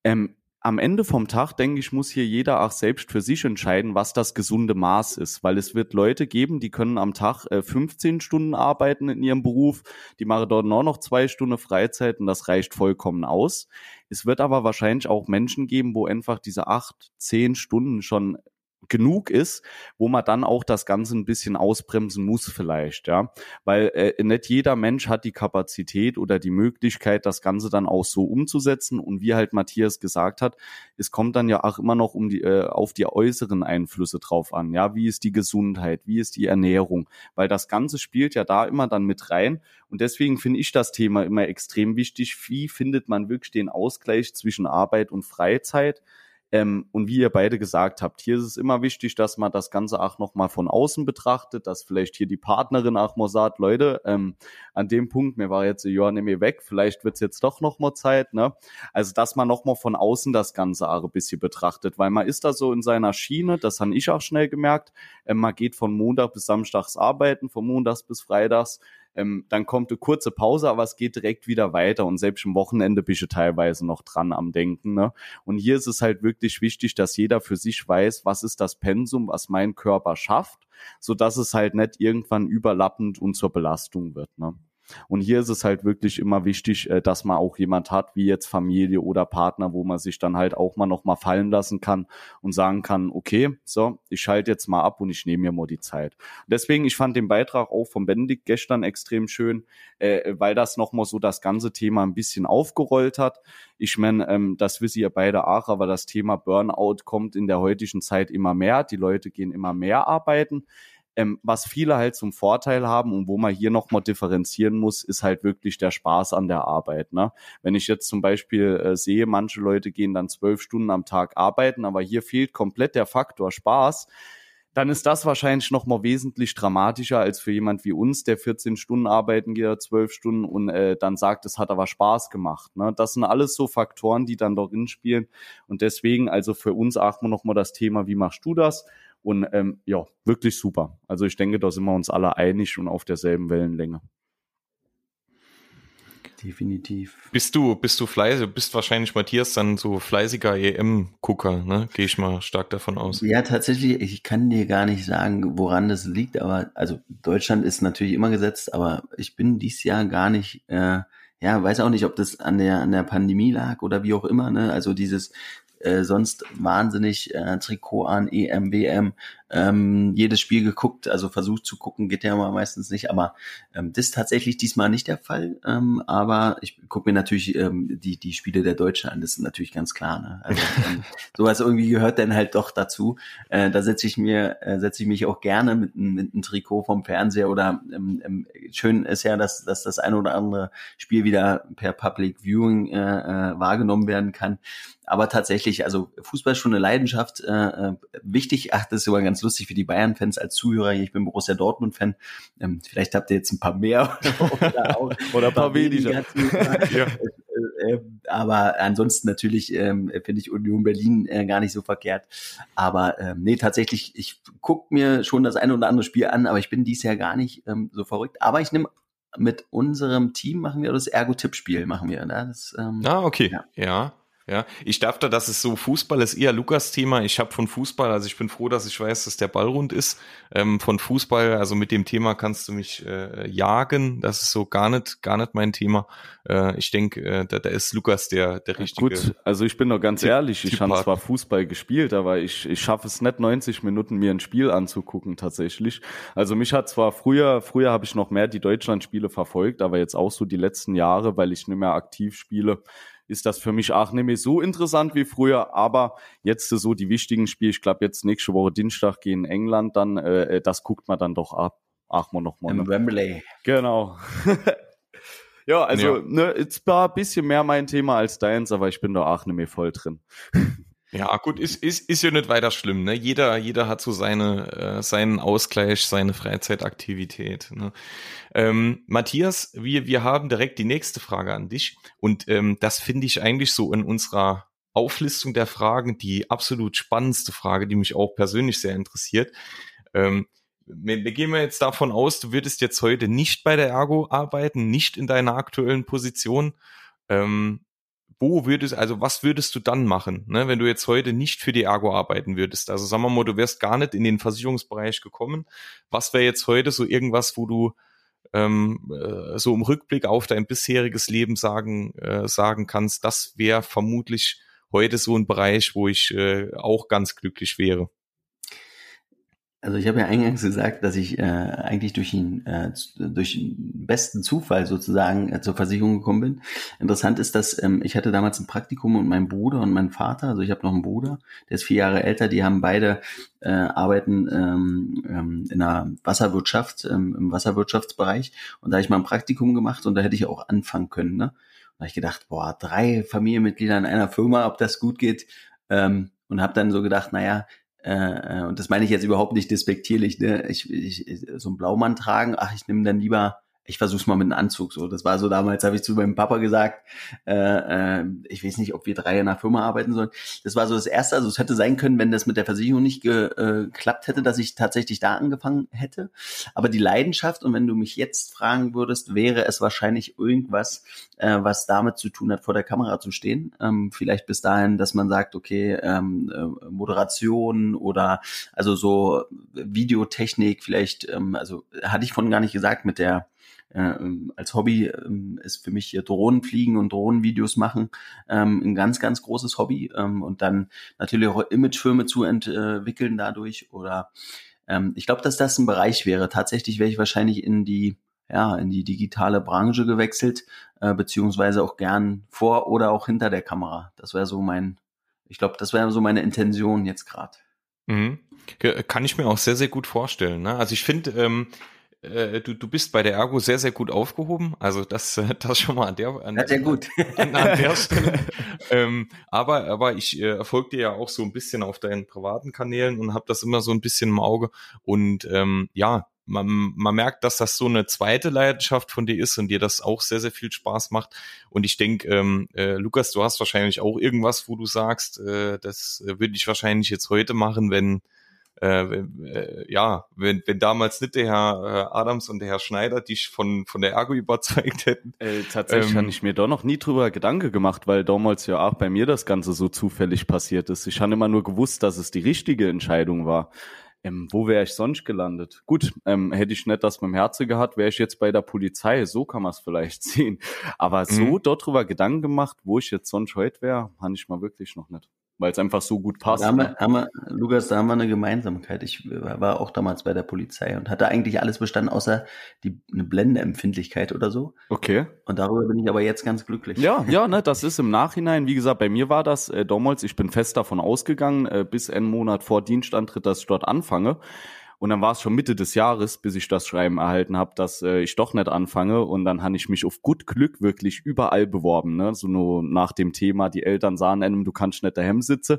Ähm, am Ende vom Tag, denke ich, muss hier jeder auch selbst für sich entscheiden, was das gesunde Maß ist. Weil es wird Leute geben, die können am Tag äh, 15 Stunden arbeiten in ihrem Beruf, die machen dort nur noch zwei Stunden Freizeit und das reicht vollkommen aus. Es wird aber wahrscheinlich auch Menschen geben, wo einfach diese acht, zehn Stunden schon genug ist, wo man dann auch das Ganze ein bisschen ausbremsen muss vielleicht, ja, weil äh, nicht jeder Mensch hat die Kapazität oder die Möglichkeit, das Ganze dann auch so umzusetzen. Und wie halt Matthias gesagt hat, es kommt dann ja auch immer noch um die äh, auf die äußeren Einflüsse drauf an, ja, wie ist die Gesundheit, wie ist die Ernährung, weil das Ganze spielt ja da immer dann mit rein. Und deswegen finde ich das Thema immer extrem wichtig, wie findet man wirklich den Ausgleich zwischen Arbeit und Freizeit? Ähm, und wie ihr beide gesagt habt, hier ist es immer wichtig, dass man das Ganze auch nochmal von außen betrachtet, dass vielleicht hier die Partnerin auch mal sagt, Leute, ähm, an dem Punkt, mir war jetzt Jahr nicht mehr weg, vielleicht wird's jetzt doch nochmal Zeit, ne? Also, dass man nochmal von außen das Ganze auch ein bisschen betrachtet, weil man ist da so in seiner Schiene, das habe ich auch schnell gemerkt, ähm, man geht von Montag bis Samstags arbeiten, von Montags bis Freitags, ähm, dann kommt eine kurze Pause, aber es geht direkt wieder weiter und selbst am Wochenende bist du teilweise noch dran am Denken. Ne? Und hier ist es halt wirklich wichtig, dass jeder für sich weiß, was ist das Pensum, was mein Körper schafft, so dass es halt nicht irgendwann überlappend und zur Belastung wird. Ne? Und hier ist es halt wirklich immer wichtig, äh, dass man auch jemand hat, wie jetzt Familie oder Partner, wo man sich dann halt auch mal noch mal fallen lassen kann und sagen kann, okay, so, ich schalte jetzt mal ab und ich nehme mir mal die Zeit. Deswegen, ich fand den Beitrag auch von Benedikt gestern extrem schön, äh, weil das noch mal so das ganze Thema ein bisschen aufgerollt hat. Ich meine, ähm, das wissen ihr beide auch, aber das Thema Burnout kommt in der heutigen Zeit immer mehr. Die Leute gehen immer mehr arbeiten. Ähm, was viele halt zum Vorteil haben und wo man hier nochmal differenzieren muss, ist halt wirklich der Spaß an der Arbeit. Ne? Wenn ich jetzt zum Beispiel äh, sehe, manche Leute gehen dann zwölf Stunden am Tag arbeiten, aber hier fehlt komplett der Faktor Spaß, dann ist das wahrscheinlich noch mal wesentlich dramatischer als für jemand wie uns, der 14 Stunden arbeiten geht, 12 Stunden und äh, dann sagt, es hat aber Spaß gemacht. Ne? Das sind alles so Faktoren, die dann darin spielen. Und deswegen, also für uns achten wir noch mal das Thema, wie machst du das? Und ähm, ja, wirklich super. Also ich denke, da sind wir uns alle einig und auf derselben Wellenlänge. Definitiv. Bist du, bist du fleißig, du bist wahrscheinlich Matthias dann so fleißiger EM-Gucker, ne? Gehe ich mal stark davon aus. Ja, tatsächlich, ich kann dir gar nicht sagen, woran das liegt, aber also Deutschland ist natürlich immer gesetzt, aber ich bin dieses Jahr gar nicht, äh, ja, weiß auch nicht, ob das an der an der Pandemie lag oder wie auch immer, ne? Also dieses äh, sonst wahnsinnig äh, Trikot an, EM, WM, ähm, jedes Spiel geguckt, also versucht zu gucken, geht ja mal meistens nicht, aber ähm, das ist tatsächlich diesmal nicht der Fall. Ähm, aber ich gucke mir natürlich ähm, die, die Spiele der Deutschen an, das ist natürlich ganz klar. Ne? Also ähm, sowas irgendwie gehört dann halt doch dazu. Äh, da setze ich mir, äh, setze ich mich auch gerne mit, mit einem Trikot vom Fernseher oder ähm, ähm, schön ist ja, dass, dass das ein oder andere Spiel wieder per Public Viewing äh, äh, wahrgenommen werden kann. Aber tatsächlich, also Fußball ist schon eine Leidenschaft. Äh, äh, wichtig, ach, das ist sogar ganz lustig für die Bayern-Fans als Zuhörer. Ich bin Borussia Dortmund-Fan. Ähm, vielleicht habt ihr jetzt ein paar mehr oder, auch, oder ein paar weniger. ja. Äh, äh, aber ansonsten natürlich ähm, finde ich Union Berlin gar nicht so verkehrt. Aber ähm, nee, tatsächlich, ich gucke mir schon das eine oder andere Spiel an, aber ich bin dies Jahr gar nicht ähm, so verrückt. Aber ich nehme mit unserem Team machen wir das Ergo-Tippspiel, machen wir. Ne? Das, ähm, ah, okay. Ja. ja. Ja, ich dachte, das ist so Fußball ist eher Lukas Thema. Ich habe von Fußball, also ich bin froh, dass ich weiß, dass der Ball rund ist. Ähm, von Fußball, also mit dem Thema kannst du mich äh, jagen. Das ist so gar nicht, gar nicht mein Thema. Äh, ich denke, äh, da, da ist Lukas der der richtige. Gut, also ich bin doch ganz Tipp, ehrlich. Ich habe zwar Fußball gespielt, aber ich ich schaffe es nicht 90 Minuten mir ein Spiel anzugucken tatsächlich. Also mich hat zwar früher früher habe ich noch mehr die Deutschlandspiele verfolgt, aber jetzt auch so die letzten Jahre, weil ich nicht mehr aktiv spiele ist das für mich auch nicht mehr so interessant wie früher. Aber jetzt so die wichtigen Spiele, ich glaube jetzt nächste Woche Dienstag gegen England, dann äh, äh das guckt man dann doch ab. Ach man noch mal. Im ne? Wembley. Genau. ja, also ja. Ne, jetzt war ein bisschen mehr mein Thema als deins, aber ich bin da auch nicht mehr voll drin. Ja, gut, ist, ist, ist ja nicht weiter schlimm. Ne? Jeder, jeder hat so seine, äh, seinen Ausgleich, seine Freizeitaktivität. Ne? Ähm, Matthias, wir, wir haben direkt die nächste Frage an dich. Und ähm, das finde ich eigentlich so in unserer Auflistung der Fragen die absolut spannendste Frage, die mich auch persönlich sehr interessiert. Ähm, wir, wir gehen wir jetzt davon aus, du würdest jetzt heute nicht bei der Ergo arbeiten, nicht in deiner aktuellen Position. Ähm, wo würdest, also was würdest du dann machen, ne, wenn du jetzt heute nicht für die Ergo arbeiten würdest? Also sagen wir mal, du wärst gar nicht in den Versicherungsbereich gekommen. Was wäre jetzt heute so irgendwas, wo du ähm, äh, so im Rückblick auf dein bisheriges Leben sagen, äh, sagen kannst, das wäre vermutlich heute so ein Bereich, wo ich äh, auch ganz glücklich wäre. Also ich habe ja eingangs gesagt, dass ich äh, eigentlich durch den äh, durch den besten Zufall sozusagen äh, zur Versicherung gekommen bin. Interessant ist, dass ähm, ich hatte damals ein Praktikum und mein Bruder und mein Vater, also ich habe noch einen Bruder, der ist vier Jahre älter, die haben beide äh, arbeiten ähm, ähm, in der Wasserwirtschaft, ähm, im Wasserwirtschaftsbereich und da habe ich mal ein Praktikum gemacht und da hätte ich auch anfangen können. Ne? Da habe ich gedacht, boah, drei Familienmitglieder in einer Firma, ob das gut geht. Ähm, und habe dann so gedacht, naja, äh, äh, und das meine ich jetzt überhaupt nicht despektierlich, ne? ich, ich, so ein Blaumann tragen, ach, ich nehme dann lieber ich versuch's mal mit einem Anzug so. Das war so damals, habe ich zu meinem Papa gesagt, äh, äh, ich weiß nicht, ob wir drei in einer Firma arbeiten sollen. Das war so das Erste. Also es hätte sein können, wenn das mit der Versicherung nicht äh, geklappt hätte, dass ich tatsächlich da angefangen hätte. Aber die Leidenschaft, und wenn du mich jetzt fragen würdest, wäre es wahrscheinlich irgendwas, äh, was damit zu tun hat, vor der Kamera zu stehen. Ähm, vielleicht bis dahin, dass man sagt, okay, ähm, äh, Moderation oder also so Videotechnik, vielleicht, ähm, also hatte ich von gar nicht gesagt mit der äh, als Hobby ähm, ist für mich hier Drohnenfliegen und Drohnenvideos machen ähm, ein ganz, ganz großes Hobby ähm, und dann natürlich auch Imagefilme zu entwickeln dadurch oder ähm, ich glaube, dass das ein Bereich wäre. Tatsächlich wäre ich wahrscheinlich in die ja, in die digitale Branche gewechselt, äh, beziehungsweise auch gern vor oder auch hinter der Kamera. Das wäre so mein, ich glaube, das wäre so meine Intention jetzt gerade. Mhm. Kann ich mir auch sehr, sehr gut vorstellen. Ne? Also ich finde, ähm, äh, du, du bist bei der Ergo sehr, sehr gut aufgehoben. Also das, äh, das schon mal an der, an, ja, sehr gut. an, an der Stelle. ähm, aber, aber ich äh, folge dir ja auch so ein bisschen auf deinen privaten Kanälen und habe das immer so ein bisschen im Auge. Und ähm, ja, man, man merkt, dass das so eine zweite Leidenschaft von dir ist und dir das auch sehr, sehr viel Spaß macht. Und ich denke, ähm, äh, Lukas, du hast wahrscheinlich auch irgendwas, wo du sagst, äh, das äh, würde ich wahrscheinlich jetzt heute machen, wenn äh, äh, ja, wenn, wenn damals nicht der Herr äh, Adams und der Herr Schneider dich von, von der Ergo überzeugt hätten. Äh, tatsächlich ähm, habe ich mir da noch nie drüber Gedanke gemacht, weil damals ja auch bei mir das Ganze so zufällig passiert ist. Ich habe immer nur gewusst, dass es die richtige Entscheidung war. Ähm, wo wäre ich sonst gelandet? Gut, ähm, hätte ich nicht das mit dem Herzen gehabt, wäre ich jetzt bei der Polizei. So kann man es vielleicht sehen. Aber so mhm. dort drüber Gedanken gemacht, wo ich jetzt sonst heute wäre, habe ich mal wirklich noch nicht weil es einfach so gut passt. Da haben wir, haben wir, Lukas, da haben wir eine Gemeinsamkeit. Ich war auch damals bei der Polizei und hatte eigentlich alles bestanden, außer die, eine Blendeempfindlichkeit oder so. Okay. Und darüber bin ich aber jetzt ganz glücklich. Ja, ja, ne, das ist im Nachhinein, wie gesagt, bei mir war das äh, damals, ich bin fest davon ausgegangen, äh, bis einen Monat vor Dienstantritt, dass ich dort anfange. Und dann war es schon Mitte des Jahres, bis ich das Schreiben erhalten habe, dass äh, ich doch nicht anfange. Und dann habe ich mich auf gut Glück wirklich überall beworben. Ne? So nur nach dem Thema, die Eltern sahen einem, du kannst nicht daheim sitzen.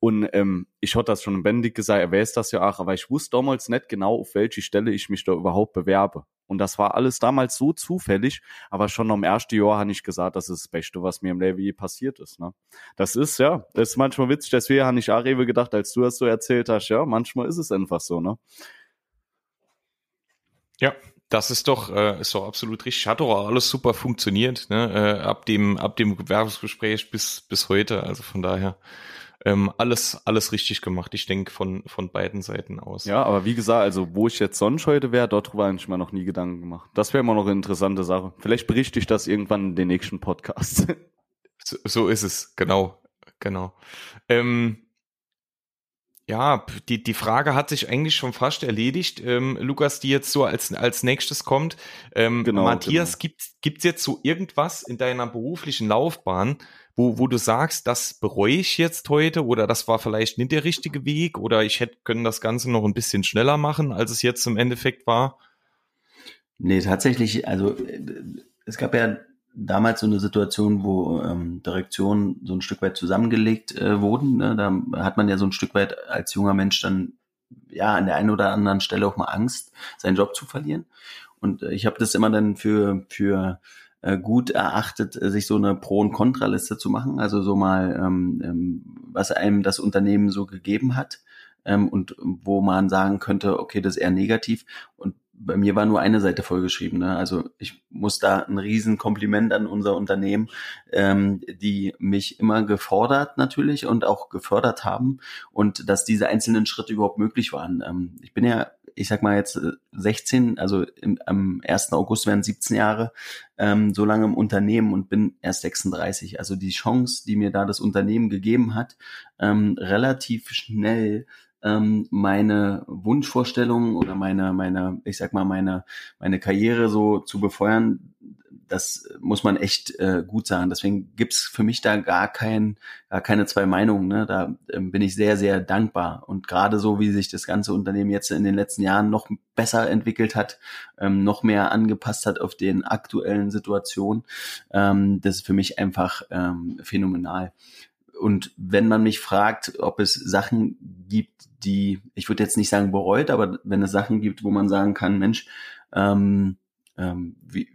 Und ähm, ich hatte das schon bändig gesagt, er weiß das ja auch, aber ich wusste damals nicht genau, auf welche Stelle ich mich da überhaupt bewerbe. Und das war alles damals so zufällig, aber schon am ersten Jahr habe ich gesagt, das ist das Beste, was mir im Leben je passiert ist. Ne? Das ist, ja, das ist manchmal witzig, deswegen habe ich auch Rewe gedacht, als du das so erzählt hast, ja, manchmal ist es einfach so, ne? Ja, das ist doch, äh, ist doch absolut richtig. Hat doch alles super funktioniert, ne? Äh, ab dem, ab dem Bewerbungsgespräch bis, bis heute. Also von daher ähm, alles, alles richtig gemacht. Ich denke von, von beiden Seiten aus. Ja, aber wie gesagt, also wo ich jetzt sonst heute wäre, dort habe ich mir noch nie Gedanken gemacht. Das wäre immer noch eine interessante Sache. Vielleicht berichte ich das irgendwann in den nächsten Podcast. so, so ist es, genau, genau. Ähm, ja, die, die Frage hat sich eigentlich schon fast erledigt. Ähm, Lukas, die jetzt so als, als nächstes kommt. Ähm, genau, Matthias, genau. gibt gibt's jetzt so irgendwas in deiner beruflichen Laufbahn, wo, wo du sagst, das bereue ich jetzt heute oder das war vielleicht nicht der richtige Weg oder ich hätte können das Ganze noch ein bisschen schneller machen, als es jetzt im Endeffekt war? Nee, tatsächlich, also äh, es gab ja damals so eine Situation, wo ähm, Direktionen so ein Stück weit zusammengelegt äh, wurden. Ne? Da hat man ja so ein Stück weit als junger Mensch dann ja an der einen oder anderen Stelle auch mal Angst, seinen Job zu verlieren. Und äh, ich habe das immer dann für für äh, gut erachtet, äh, sich so eine Pro- und Kontraliste zu machen, also so mal, ähm, ähm, was einem das Unternehmen so gegeben hat ähm, und wo man sagen könnte, okay, das ist eher negativ. Und bei mir war nur eine Seite vollgeschrieben. Ne? Also ich muss da ein riesen Kompliment an unser Unternehmen, ähm, die mich immer gefordert natürlich und auch gefördert haben und dass diese einzelnen Schritte überhaupt möglich waren. Ähm, ich bin ja ich sag mal jetzt 16, äh, also im, am 1. August werden 17 Jahre ähm, so lange im Unternehmen und bin erst 36. Also die Chance, die mir da das Unternehmen gegeben hat, ähm, relativ schnell ähm, meine Wunschvorstellungen oder meine, meine, ich sag mal, meine, meine Karriere so zu befeuern, das muss man echt äh, gut sagen. Deswegen gibt's für mich da gar kein, gar keine zwei Meinungen. Ne? Da ähm, bin ich sehr, sehr dankbar. Und gerade so, wie sich das ganze Unternehmen jetzt in den letzten Jahren noch besser entwickelt hat, ähm, noch mehr angepasst hat auf den aktuellen Situationen, ähm, das ist für mich einfach ähm, phänomenal. Und wenn man mich fragt, ob es Sachen gibt, die, ich würde jetzt nicht sagen bereut, aber wenn es Sachen gibt, wo man sagen kann, Mensch, ähm, ähm, wie,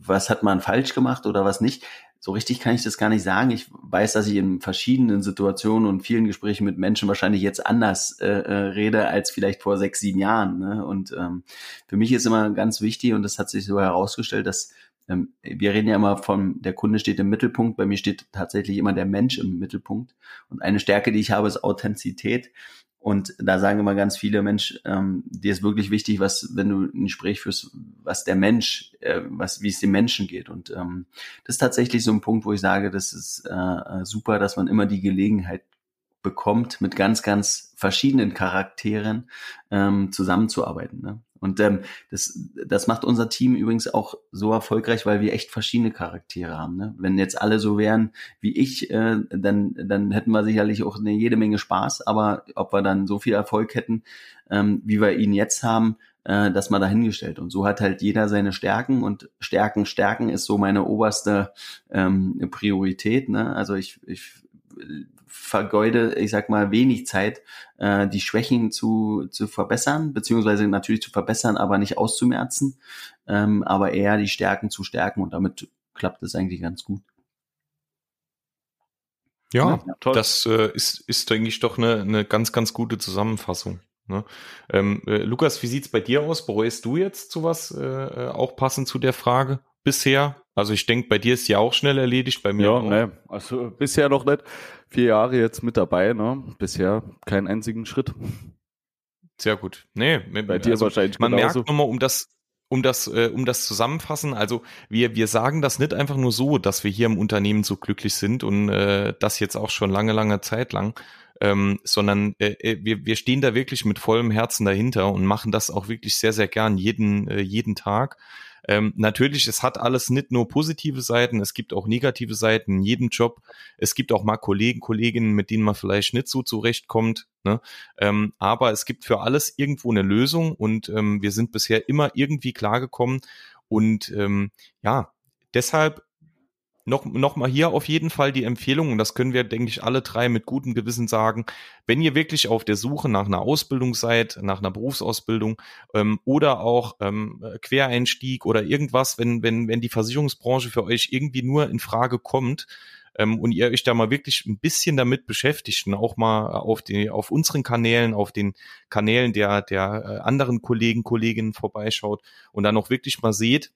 was hat man falsch gemacht oder was nicht. So richtig kann ich das gar nicht sagen. Ich weiß, dass ich in verschiedenen Situationen und vielen Gesprächen mit Menschen wahrscheinlich jetzt anders äh, äh, rede als vielleicht vor sechs, sieben Jahren. Ne? Und ähm, für mich ist immer ganz wichtig, und das hat sich so herausgestellt, dass ähm, wir reden ja immer von, der Kunde steht im Mittelpunkt. Bei mir steht tatsächlich immer der Mensch im Mittelpunkt. Und eine Stärke, die ich habe, ist Authentizität. Und da sagen immer ganz viele Mensch, ähm, dir ist wirklich wichtig, was, wenn du ein Gespräch führst, was der Mensch, äh, was, wie es dem Menschen geht. Und ähm, das ist tatsächlich so ein Punkt, wo ich sage, das ist äh, super, dass man immer die Gelegenheit bekommt, mit ganz, ganz verschiedenen Charakteren ähm, zusammenzuarbeiten. Ne? Und ähm, das, das macht unser Team übrigens auch so erfolgreich, weil wir echt verschiedene Charaktere haben. Ne? Wenn jetzt alle so wären wie ich, äh, dann, dann hätten wir sicherlich auch eine jede Menge Spaß. Aber ob wir dann so viel Erfolg hätten, ähm, wie wir ihn jetzt haben, äh, das mal dahingestellt. Und so hat halt jeder seine Stärken und Stärken, Stärken ist so meine oberste ähm, Priorität. Ne? Also ich, ich vergeude, ich sag mal, wenig Zeit, äh, die Schwächen zu, zu verbessern, beziehungsweise natürlich zu verbessern, aber nicht auszumerzen, ähm, aber eher die Stärken zu stärken und damit klappt es eigentlich ganz gut. Ja, ja das äh, ist, ist, denke ich, doch eine, eine ganz, ganz gute Zusammenfassung. Ne? Ähm, äh, Lukas, wie sieht's bei dir aus? Bereust du jetzt sowas äh, äh auch passend zu der Frage bisher? Also ich denke, bei dir ist ja auch schnell erledigt, bei mir ja. Ne, also bisher noch nicht. Vier Jahre jetzt mit dabei, ne? Bisher keinen einzigen Schritt. Sehr gut. Nee, bei dir also, wahrscheinlich Man genauso. merkt nochmal, um das, um das, äh, um das zusammenfassen, also wir, wir sagen das nicht einfach nur so, dass wir hier im Unternehmen so glücklich sind und äh, das jetzt auch schon lange, lange Zeit lang, ähm, sondern äh, äh, wir, wir stehen da wirklich mit vollem Herzen dahinter und machen das auch wirklich sehr, sehr gern jeden, äh, jeden Tag. Ähm, natürlich, es hat alles nicht nur positive Seiten, es gibt auch negative Seiten in jedem Job. Es gibt auch mal Kollegen, Kolleginnen, mit denen man vielleicht nicht so zurechtkommt. Ne? Ähm, aber es gibt für alles irgendwo eine Lösung und ähm, wir sind bisher immer irgendwie klargekommen. Und ähm, ja, deshalb noch, noch mal hier auf jeden Fall die Empfehlung, und das können wir, denke ich, alle drei mit gutem Gewissen sagen, wenn ihr wirklich auf der Suche nach einer Ausbildung seid, nach einer Berufsausbildung ähm, oder auch ähm, Quereinstieg oder irgendwas, wenn, wenn, wenn die Versicherungsbranche für euch irgendwie nur in Frage kommt, ähm, und ihr euch da mal wirklich ein bisschen damit beschäftigt und auch mal auf die, auf unseren Kanälen, auf den Kanälen der, der äh, anderen Kollegen, Kolleginnen vorbeischaut und dann auch wirklich mal seht,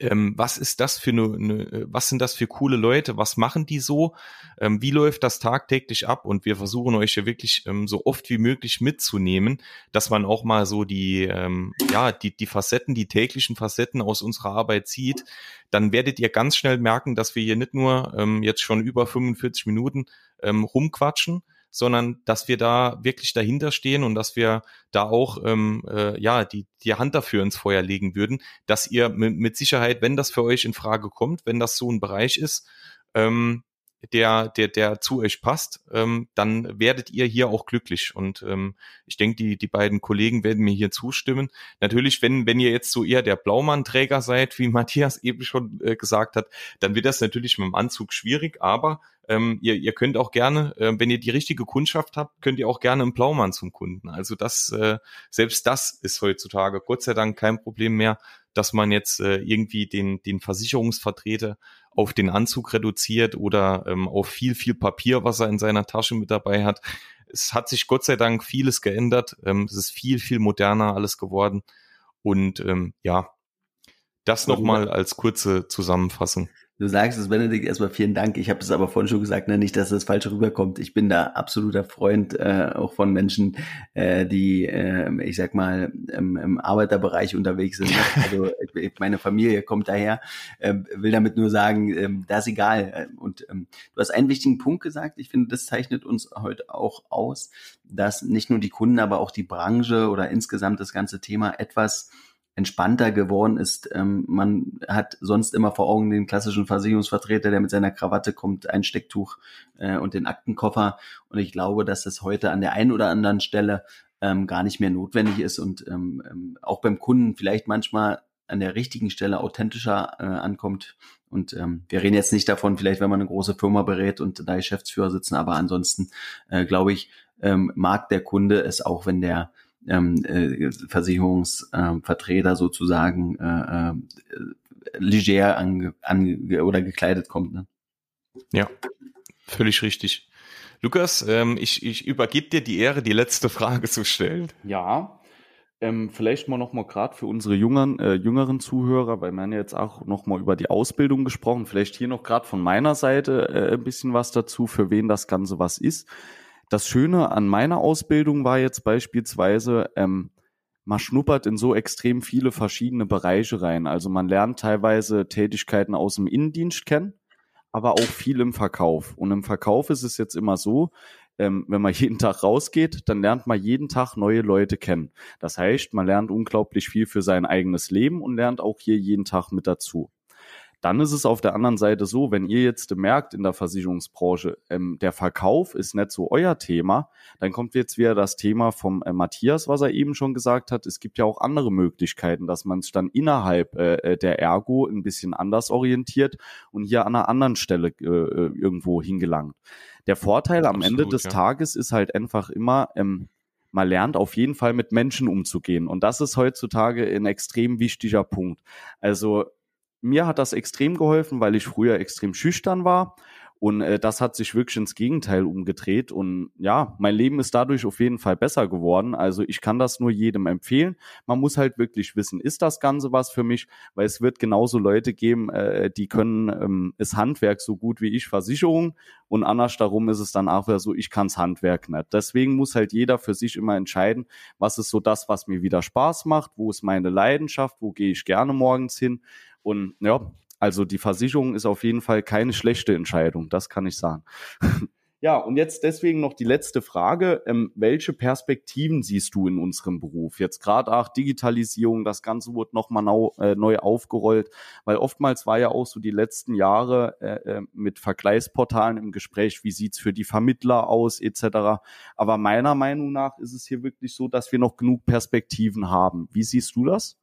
ähm, was ist das für eine, eine, äh, was sind das für coole Leute, was machen die so, ähm, wie läuft das tagtäglich ab? Und wir versuchen euch ja wirklich ähm, so oft wie möglich mitzunehmen, dass man auch mal so die, ähm, ja, die, die Facetten, die täglichen Facetten aus unserer Arbeit sieht, dann werdet ihr ganz schnell merken, dass wir hier nicht nur ähm, jetzt schon über 45 Minuten ähm, rumquatschen, sondern dass wir da wirklich dahinter stehen und dass wir da auch ähm, äh, ja die die Hand dafür ins Feuer legen würden, dass ihr mit, mit Sicherheit, wenn das für euch in Frage kommt, wenn das so ein Bereich ist, ähm, der, der, der zu euch passt, ähm, dann werdet ihr hier auch glücklich. Und ähm, ich denke, die, die beiden Kollegen werden mir hier zustimmen. Natürlich, wenn, wenn ihr jetzt so eher der Blaumann-Träger seid, wie Matthias eben schon äh, gesagt hat, dann wird das natürlich mit dem Anzug schwierig, aber ähm, ihr, ihr könnt auch gerne, äh, wenn ihr die richtige Kundschaft habt, könnt ihr auch gerne im Blaumann zum Kunden. Also das, äh, selbst das ist heutzutage Gott sei Dank kein Problem mehr, dass man jetzt äh, irgendwie den, den Versicherungsvertreter auf den Anzug reduziert oder ähm, auf viel, viel Papier, was er in seiner Tasche mit dabei hat. Es hat sich Gott sei Dank vieles geändert. Ähm, es ist viel, viel moderner alles geworden. Und ähm, ja, das nochmal als kurze Zusammenfassung. Du sagst es, Benedikt, erstmal vielen Dank. Ich habe es aber vorhin schon gesagt, ne, nicht, dass das falsch rüberkommt. Ich bin da absoluter Freund äh, auch von Menschen, äh, die, äh, ich sag mal, im, im Arbeiterbereich unterwegs sind. Also meine Familie kommt daher, äh, will damit nur sagen, äh, das ist egal. Und ähm, du hast einen wichtigen Punkt gesagt. Ich finde, das zeichnet uns heute auch aus, dass nicht nur die Kunden, aber auch die Branche oder insgesamt das ganze Thema etwas entspannter geworden ist. Ähm, man hat sonst immer vor Augen den klassischen Versicherungsvertreter, der mit seiner Krawatte kommt, ein Stecktuch äh, und den Aktenkoffer. Und ich glaube, dass das heute an der einen oder anderen Stelle ähm, gar nicht mehr notwendig ist und ähm, ähm auch beim Kunden vielleicht manchmal an der richtigen Stelle authentischer äh, ankommt. Und ähm, wir reden jetzt nicht davon, vielleicht wenn man eine große Firma berät und da Geschäftsführer sitzen, aber ansonsten äh, glaube ich, ähm, mag der Kunde es auch, wenn der ähm, äh, Versicherungsvertreter sozusagen äh, äh, leger an, an, oder gekleidet kommt. Ne? Ja, völlig richtig. Lukas, ähm, ich, ich übergebe dir die Ehre, die letzte Frage zu stellen. Ja, ähm, vielleicht mal nochmal gerade für unsere jüngeren, äh, jüngeren Zuhörer, weil wir haben ja jetzt auch nochmal über die Ausbildung gesprochen. Vielleicht hier noch gerade von meiner Seite äh, ein bisschen was dazu, für wen das Ganze was ist. Das Schöne an meiner Ausbildung war jetzt beispielsweise, ähm, man schnuppert in so extrem viele verschiedene Bereiche rein. Also man lernt teilweise Tätigkeiten aus dem Innendienst kennen, aber auch viel im Verkauf. Und im Verkauf ist es jetzt immer so, ähm, wenn man jeden Tag rausgeht, dann lernt man jeden Tag neue Leute kennen. Das heißt, man lernt unglaublich viel für sein eigenes Leben und lernt auch hier jeden Tag mit dazu. Dann ist es auf der anderen Seite so, wenn ihr jetzt merkt in der Versicherungsbranche, ähm, der Verkauf ist nicht so euer Thema, dann kommt jetzt wieder das Thema vom äh, Matthias, was er eben schon gesagt hat. Es gibt ja auch andere Möglichkeiten, dass man sich dann innerhalb äh, äh, der Ergo ein bisschen anders orientiert und hier an einer anderen Stelle äh, äh irgendwo hingelangt. Der Vorteil am Absolut, Ende des ja. Tages ist halt einfach immer, ähm, man lernt auf jeden Fall mit Menschen umzugehen. Und das ist heutzutage ein extrem wichtiger Punkt. Also mir hat das extrem geholfen, weil ich früher extrem schüchtern war. Und äh, das hat sich wirklich ins Gegenteil umgedreht. Und ja, mein Leben ist dadurch auf jeden Fall besser geworden. Also ich kann das nur jedem empfehlen. Man muss halt wirklich wissen, ist das Ganze was für mich? Weil es wird genauso Leute geben, äh, die können ähm, das Handwerk so gut wie ich Versicherung. Und anders darum ist es dann auch wieder so, ich kann's Handwerk nicht. Deswegen muss halt jeder für sich immer entscheiden, was ist so das, was mir wieder Spaß macht, wo ist meine Leidenschaft, wo gehe ich gerne morgens hin und ja, also die Versicherung ist auf jeden Fall keine schlechte Entscheidung, das kann ich sagen. Ja, und jetzt deswegen noch die letzte Frage. Ähm, welche Perspektiven siehst du in unserem Beruf? Jetzt gerade auch Digitalisierung, das Ganze wurde nochmal äh, neu aufgerollt, weil oftmals war ja auch so die letzten Jahre äh, äh, mit Vergleichsportalen im Gespräch, wie sieht's für die Vermittler aus etc. Aber meiner Meinung nach ist es hier wirklich so, dass wir noch genug Perspektiven haben. Wie siehst du das?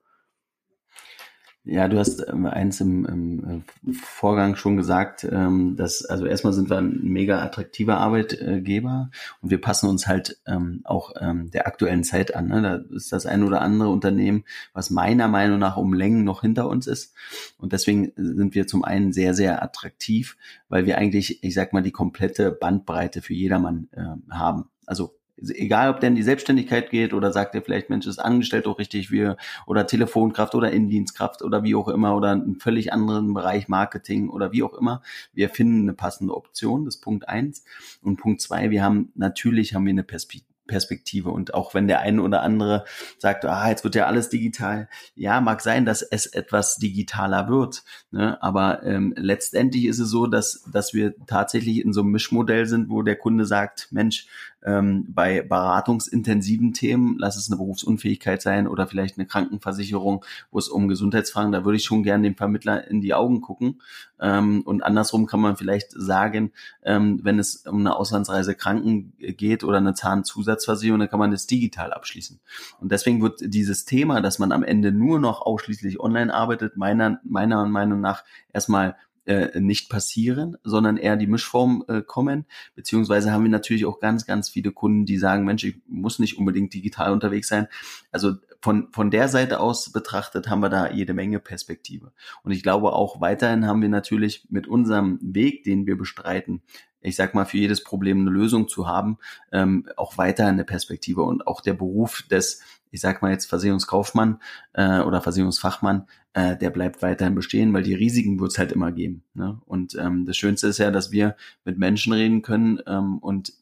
Ja, du hast ähm, eins im, im äh, Vorgang schon gesagt, ähm, dass also erstmal sind wir ein mega attraktiver Arbeitgeber und wir passen uns halt ähm, auch der aktuellen Zeit an. Ne? Da ist das ein oder andere Unternehmen, was meiner Meinung nach um Längen noch hinter uns ist. Und deswegen sind wir zum einen sehr, sehr attraktiv, weil wir eigentlich, ich sag mal, die komplette Bandbreite für jedermann äh, haben. Also egal ob der in die Selbstständigkeit geht oder sagt er vielleicht, Mensch, ist angestellt auch richtig wie oder Telefonkraft oder Indienstkraft oder wie auch immer oder einen völlig anderen Bereich Marketing oder wie auch immer. Wir finden eine passende Option, das ist Punkt eins. Und Punkt zwei, wir haben, natürlich haben wir eine Perspektive Perspektive. Und auch wenn der eine oder andere sagt, ah, jetzt wird ja alles digital, ja, mag sein, dass es etwas digitaler wird. Ne? Aber ähm, letztendlich ist es so, dass, dass wir tatsächlich in so einem Mischmodell sind, wo der Kunde sagt, Mensch, ähm, bei beratungsintensiven Themen, lass es eine Berufsunfähigkeit sein oder vielleicht eine Krankenversicherung, wo es um Gesundheitsfragen, da würde ich schon gerne dem Vermittler in die Augen gucken. Ähm, und andersrum kann man vielleicht sagen, ähm, wenn es um eine Auslandsreise Kranken geht oder eine Zahnzusatzversicherung, dann kann man das digital abschließen. Und deswegen wird dieses Thema, dass man am Ende nur noch ausschließlich online arbeitet, meiner, meiner Meinung nach erstmal äh, nicht passieren, sondern eher die Mischform äh, kommen. Beziehungsweise haben wir natürlich auch ganz, ganz viele Kunden, die sagen, Mensch, ich muss nicht unbedingt digital unterwegs sein. Also von, von der Seite aus betrachtet haben wir da jede Menge Perspektive. Und ich glaube auch weiterhin haben wir natürlich mit unserem Weg, den wir bestreiten, ich sag mal, für jedes Problem eine Lösung zu haben, ähm, auch weiterhin eine Perspektive. Und auch der Beruf des ich sag mal jetzt Versicherungskaufmann äh, oder Versicherungsfachmann, äh, der bleibt weiterhin bestehen, weil die Risiken wird es halt immer geben. Ne? Und ähm, das Schönste ist ja, dass wir mit Menschen reden können ähm, und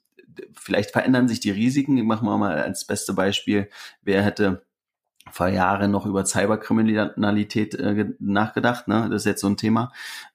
vielleicht verändern sich die Risiken. Ich mache mal als beste Beispiel, wer hätte vor Jahren noch über Cyberkriminalität äh, nachgedacht, ne? Das ist jetzt so ein Thema.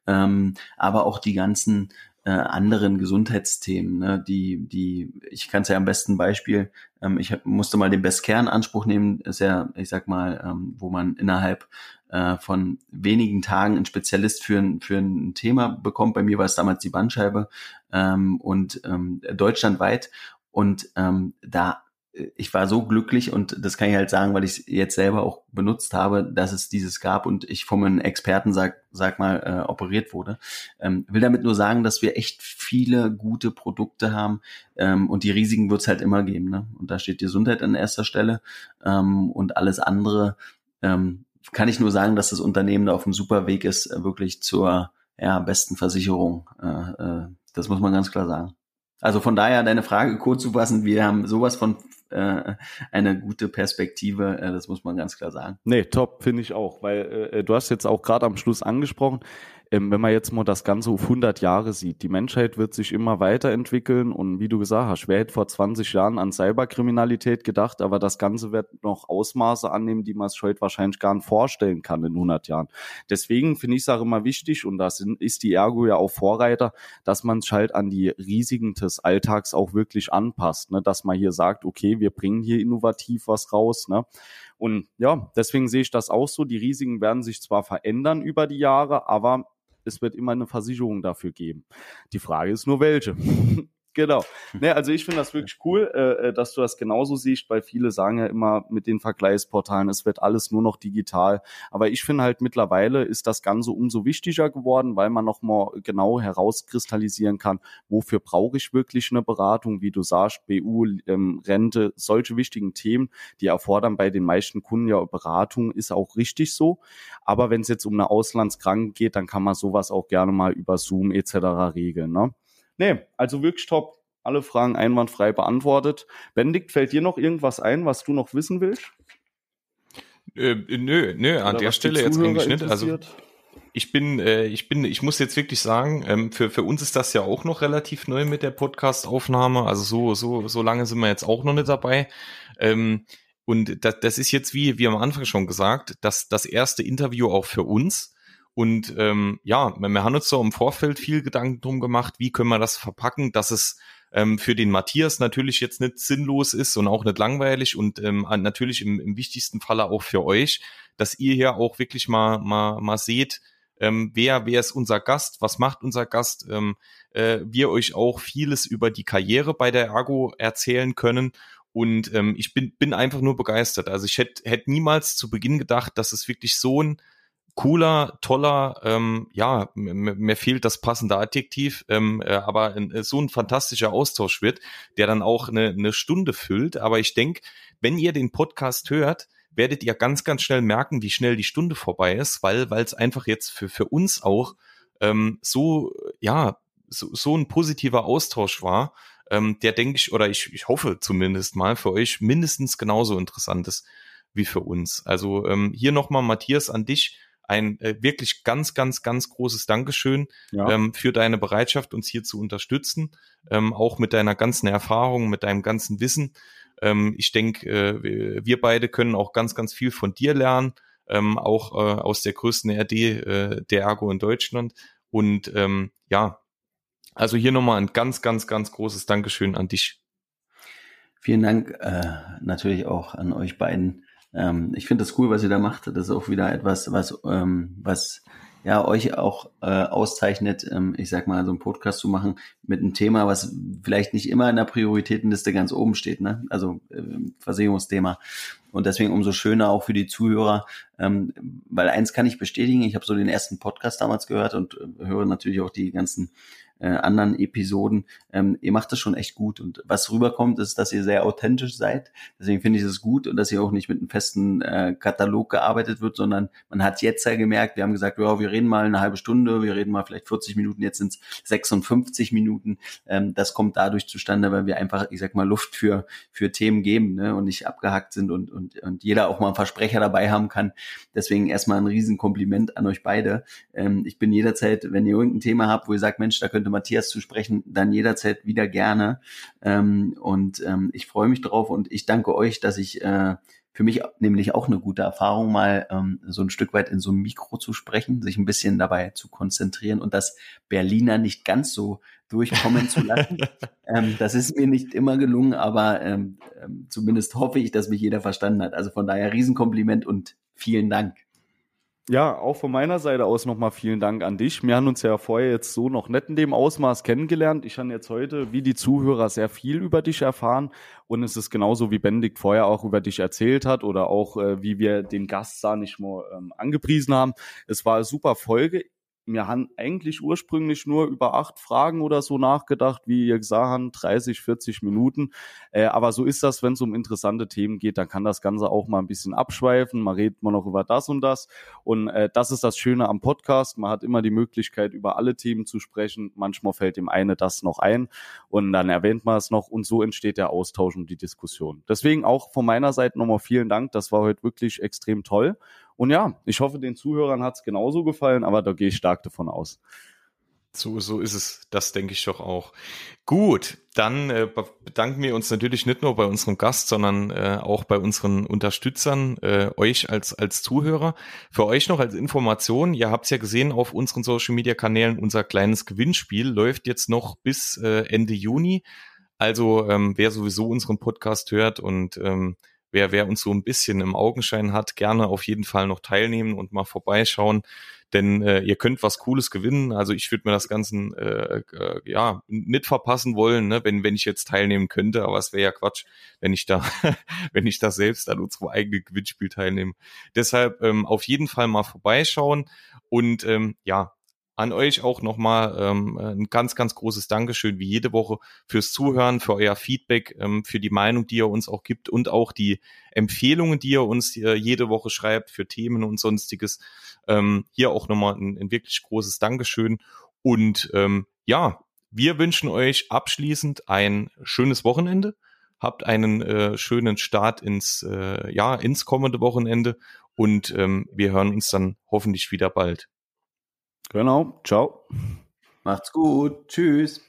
Ähm, aber auch die ganzen äh, anderen Gesundheitsthemen, ne, die, die, ich kann es ja am besten Beispiel, ähm, ich musste mal den Best Care in Anspruch nehmen, ist ja, ich sag mal, ähm, wo man innerhalb äh, von wenigen Tagen einen Spezialist für ein, für ein Thema bekommt. Bei mir war es damals die Bandscheibe ähm, und ähm, deutschlandweit. Und ähm, da ich war so glücklich und das kann ich halt sagen, weil ich es jetzt selber auch benutzt habe, dass es dieses gab und ich von einem Experten sag, sag mal äh, operiert wurde. Ähm, will damit nur sagen, dass wir echt viele gute Produkte haben ähm, und die Risiken wird es halt immer geben. Ne? Und da steht Gesundheit an erster Stelle ähm, und alles andere ähm, kann ich nur sagen, dass das Unternehmen da auf einem super Weg ist, äh, wirklich zur ja, besten Versicherung. Äh, äh, das muss man ganz klar sagen. Also von daher deine Frage kurz zu fassen, wir haben sowas von äh, eine gute Perspektive, äh, das muss man ganz klar sagen. Nee, top, finde ich auch, weil äh, du hast jetzt auch gerade am Schluss angesprochen, ähm, wenn man jetzt mal das Ganze auf 100 Jahre sieht, die Menschheit wird sich immer weiterentwickeln und wie du gesagt hast, wer hätte vor 20 Jahren an Cyberkriminalität gedacht, aber das Ganze wird noch Ausmaße annehmen, die man sich heute wahrscheinlich gar nicht vorstellen kann in 100 Jahren. Deswegen finde ich es auch immer wichtig und da ist die Ergo ja auch Vorreiter, dass man sich halt an die Risiken des Alltags auch wirklich anpasst, ne? dass man hier sagt, okay, wir bringen hier innovativ was raus, ne? Und ja, deswegen sehe ich das auch so. Die Risiken werden sich zwar verändern über die Jahre, aber es wird immer eine Versicherung dafür geben. Die Frage ist nur welche. Genau. Ne, also ich finde das wirklich cool, äh, äh, dass du das genauso siehst, weil viele sagen ja immer mit den Vergleichsportalen, es wird alles nur noch digital. Aber ich finde halt mittlerweile ist das Ganze umso wichtiger geworden, weil man nochmal genau herauskristallisieren kann, wofür brauche ich wirklich eine Beratung, wie du sagst, BU, ähm, Rente, solche wichtigen Themen, die erfordern bei den meisten Kunden ja Beratung, ist auch richtig so. Aber wenn es jetzt um eine Auslandskranke geht, dann kann man sowas auch gerne mal über Zoom etc. regeln. Ne? Nee, also wirklich top. Alle Fragen einwandfrei beantwortet. Benedikt, fällt dir noch irgendwas ein, was du noch wissen willst? Äh, nö, nö, an Oder der Stelle jetzt eigentlich nicht. Also ich bin, äh, ich bin, ich muss jetzt wirklich sagen, ähm, für für uns ist das ja auch noch relativ neu mit der Podcast-Aufnahme. Also so so so lange sind wir jetzt auch noch nicht dabei. Ähm, und das, das ist jetzt wie wie am Anfang schon gesagt, das das erste Interview auch für uns. Und ähm, ja, wir haben uns so im Vorfeld viel Gedanken drum gemacht, wie können wir das verpacken, dass es ähm, für den Matthias natürlich jetzt nicht sinnlos ist und auch nicht langweilig und ähm, natürlich im, im wichtigsten Falle auch für euch, dass ihr hier auch wirklich mal, mal, mal seht, ähm, wer, wer ist unser Gast, was macht unser Gast, ähm, äh, wir euch auch vieles über die Karriere bei der Ergo erzählen können. Und ähm, ich bin, bin einfach nur begeistert. Also ich hätte hätte niemals zu Beginn gedacht, dass es wirklich so ein cooler, toller, ähm, ja, mir fehlt das passende Adjektiv, ähm, äh, aber äh, so ein fantastischer Austausch wird, der dann auch eine, eine Stunde füllt. Aber ich denke, wenn ihr den Podcast hört, werdet ihr ganz, ganz schnell merken, wie schnell die Stunde vorbei ist, weil weil es einfach jetzt für, für uns auch ähm, so, ja, so, so ein positiver Austausch war, ähm, der denke ich, oder ich, ich hoffe zumindest mal für euch mindestens genauso interessant ist wie für uns. Also ähm, hier nochmal, Matthias, an dich ein äh, wirklich ganz, ganz, ganz großes Dankeschön ja. ähm, für deine Bereitschaft, uns hier zu unterstützen, ähm, auch mit deiner ganzen Erfahrung, mit deinem ganzen Wissen. Ähm, ich denke, äh, wir beide können auch ganz, ganz viel von dir lernen, ähm, auch äh, aus der größten RD äh, der Ergo in Deutschland. Und ähm, ja, also hier nochmal ein ganz, ganz, ganz großes Dankeschön an dich. Vielen Dank äh, natürlich auch an euch beiden ähm, ich finde das cool, was ihr da macht. Das ist auch wieder etwas, was, ähm, was ja euch auch äh, auszeichnet, ähm, ich sag mal, so einen Podcast zu machen mit einem Thema, was vielleicht nicht immer in der Prioritätenliste ganz oben steht, ne? Also äh, Versicherungsthema. Und deswegen umso schöner auch für die Zuhörer, ähm, weil eins kann ich bestätigen, ich habe so den ersten Podcast damals gehört und äh, höre natürlich auch die ganzen äh, anderen Episoden. Ähm, ihr macht das schon echt gut. Und was rüberkommt, ist, dass ihr sehr authentisch seid. Deswegen finde ich es gut und dass ihr auch nicht mit einem festen äh, Katalog gearbeitet wird, sondern man hat jetzt ja gemerkt, wir haben gesagt, ja, wir reden mal eine halbe Stunde, wir reden mal vielleicht 40 Minuten, jetzt sind es 56 Minuten. Ähm, das kommt dadurch zustande, weil wir einfach, ich sag mal, Luft für, für Themen geben ne, und nicht abgehackt sind und, und, und jeder auch mal einen Versprecher dabei haben kann. Deswegen erstmal ein Riesenkompliment an euch beide. Ähm, ich bin jederzeit, wenn ihr irgendein Thema habt, wo ihr sagt, Mensch, da könnte Matthias zu sprechen, dann jederzeit wieder gerne. Ähm, und ähm, ich freue mich drauf und ich danke euch, dass ich äh, für mich nämlich auch eine gute Erfahrung, mal ähm, so ein Stück weit in so einem Mikro zu sprechen, sich ein bisschen dabei zu konzentrieren und das Berliner nicht ganz so durchkommen zu lassen. ähm, das ist mir nicht immer gelungen, aber ähm, ähm, zumindest hoffe ich, dass mich jeder verstanden hat. Also von daher Riesenkompliment und vielen Dank. Ja, auch von meiner Seite aus nochmal vielen Dank an dich. Wir haben uns ja vorher jetzt so noch nicht in dem Ausmaß kennengelernt. Ich habe jetzt heute, wie die Zuhörer, sehr viel über dich erfahren. Und es ist genauso, wie Bendig vorher auch über dich erzählt hat oder auch, äh, wie wir den Gast da nicht mal ähm, angepriesen haben. Es war eine super Folge wir haben eigentlich ursprünglich nur über acht Fragen oder so nachgedacht, wie ihr gesagt habt, 30, 40 Minuten. Äh, aber so ist das, wenn es um interessante Themen geht, dann kann das Ganze auch mal ein bisschen abschweifen. Man redet mal noch über das und das. Und äh, das ist das Schöne am Podcast. Man hat immer die Möglichkeit, über alle Themen zu sprechen. Manchmal fällt dem eine das noch ein und dann erwähnt man es noch und so entsteht der Austausch und die Diskussion. Deswegen auch von meiner Seite nochmal vielen Dank. Das war heute wirklich extrem toll. Und ja, ich hoffe, den Zuhörern hat es genauso gefallen, aber da gehe ich stark davon aus. So, so ist es. Das denke ich doch auch. Gut, dann äh, bedanken wir uns natürlich nicht nur bei unserem Gast, sondern äh, auch bei unseren Unterstützern, äh, euch als, als Zuhörer. Für euch noch als Information, ihr habt es ja gesehen auf unseren Social Media Kanälen, unser kleines Gewinnspiel läuft jetzt noch bis äh, Ende Juni. Also ähm, wer sowieso unseren Podcast hört und ähm, wer, wer uns so ein bisschen im Augenschein hat, gerne auf jeden Fall noch teilnehmen und mal vorbeischauen. Denn äh, ihr könnt was Cooles gewinnen. Also ich würde mir das Ganze äh, äh, ja nicht verpassen wollen, ne, wenn, wenn ich jetzt teilnehmen könnte, aber es wäre ja Quatsch, wenn ich da, wenn ich da selbst an unserem eigenen Gewinnspiel teilnehme. Deshalb ähm, auf jeden Fall mal vorbeischauen. Und ähm, ja, an euch auch nochmal ähm, ein ganz, ganz großes Dankeschön wie jede Woche fürs Zuhören, für euer Feedback, ähm, für die Meinung, die ihr uns auch gibt und auch die Empfehlungen, die ihr uns äh, jede Woche schreibt für Themen und sonstiges. Ähm, hier auch nochmal ein, ein wirklich großes Dankeschön. Und ähm, ja, wir wünschen euch abschließend ein schönes Wochenende. Habt einen äh, schönen Start ins, äh, ja, ins kommende Wochenende und ähm, wir hören uns dann hoffentlich wieder bald. Genau. Ciao. Macht's gut. Tschüss.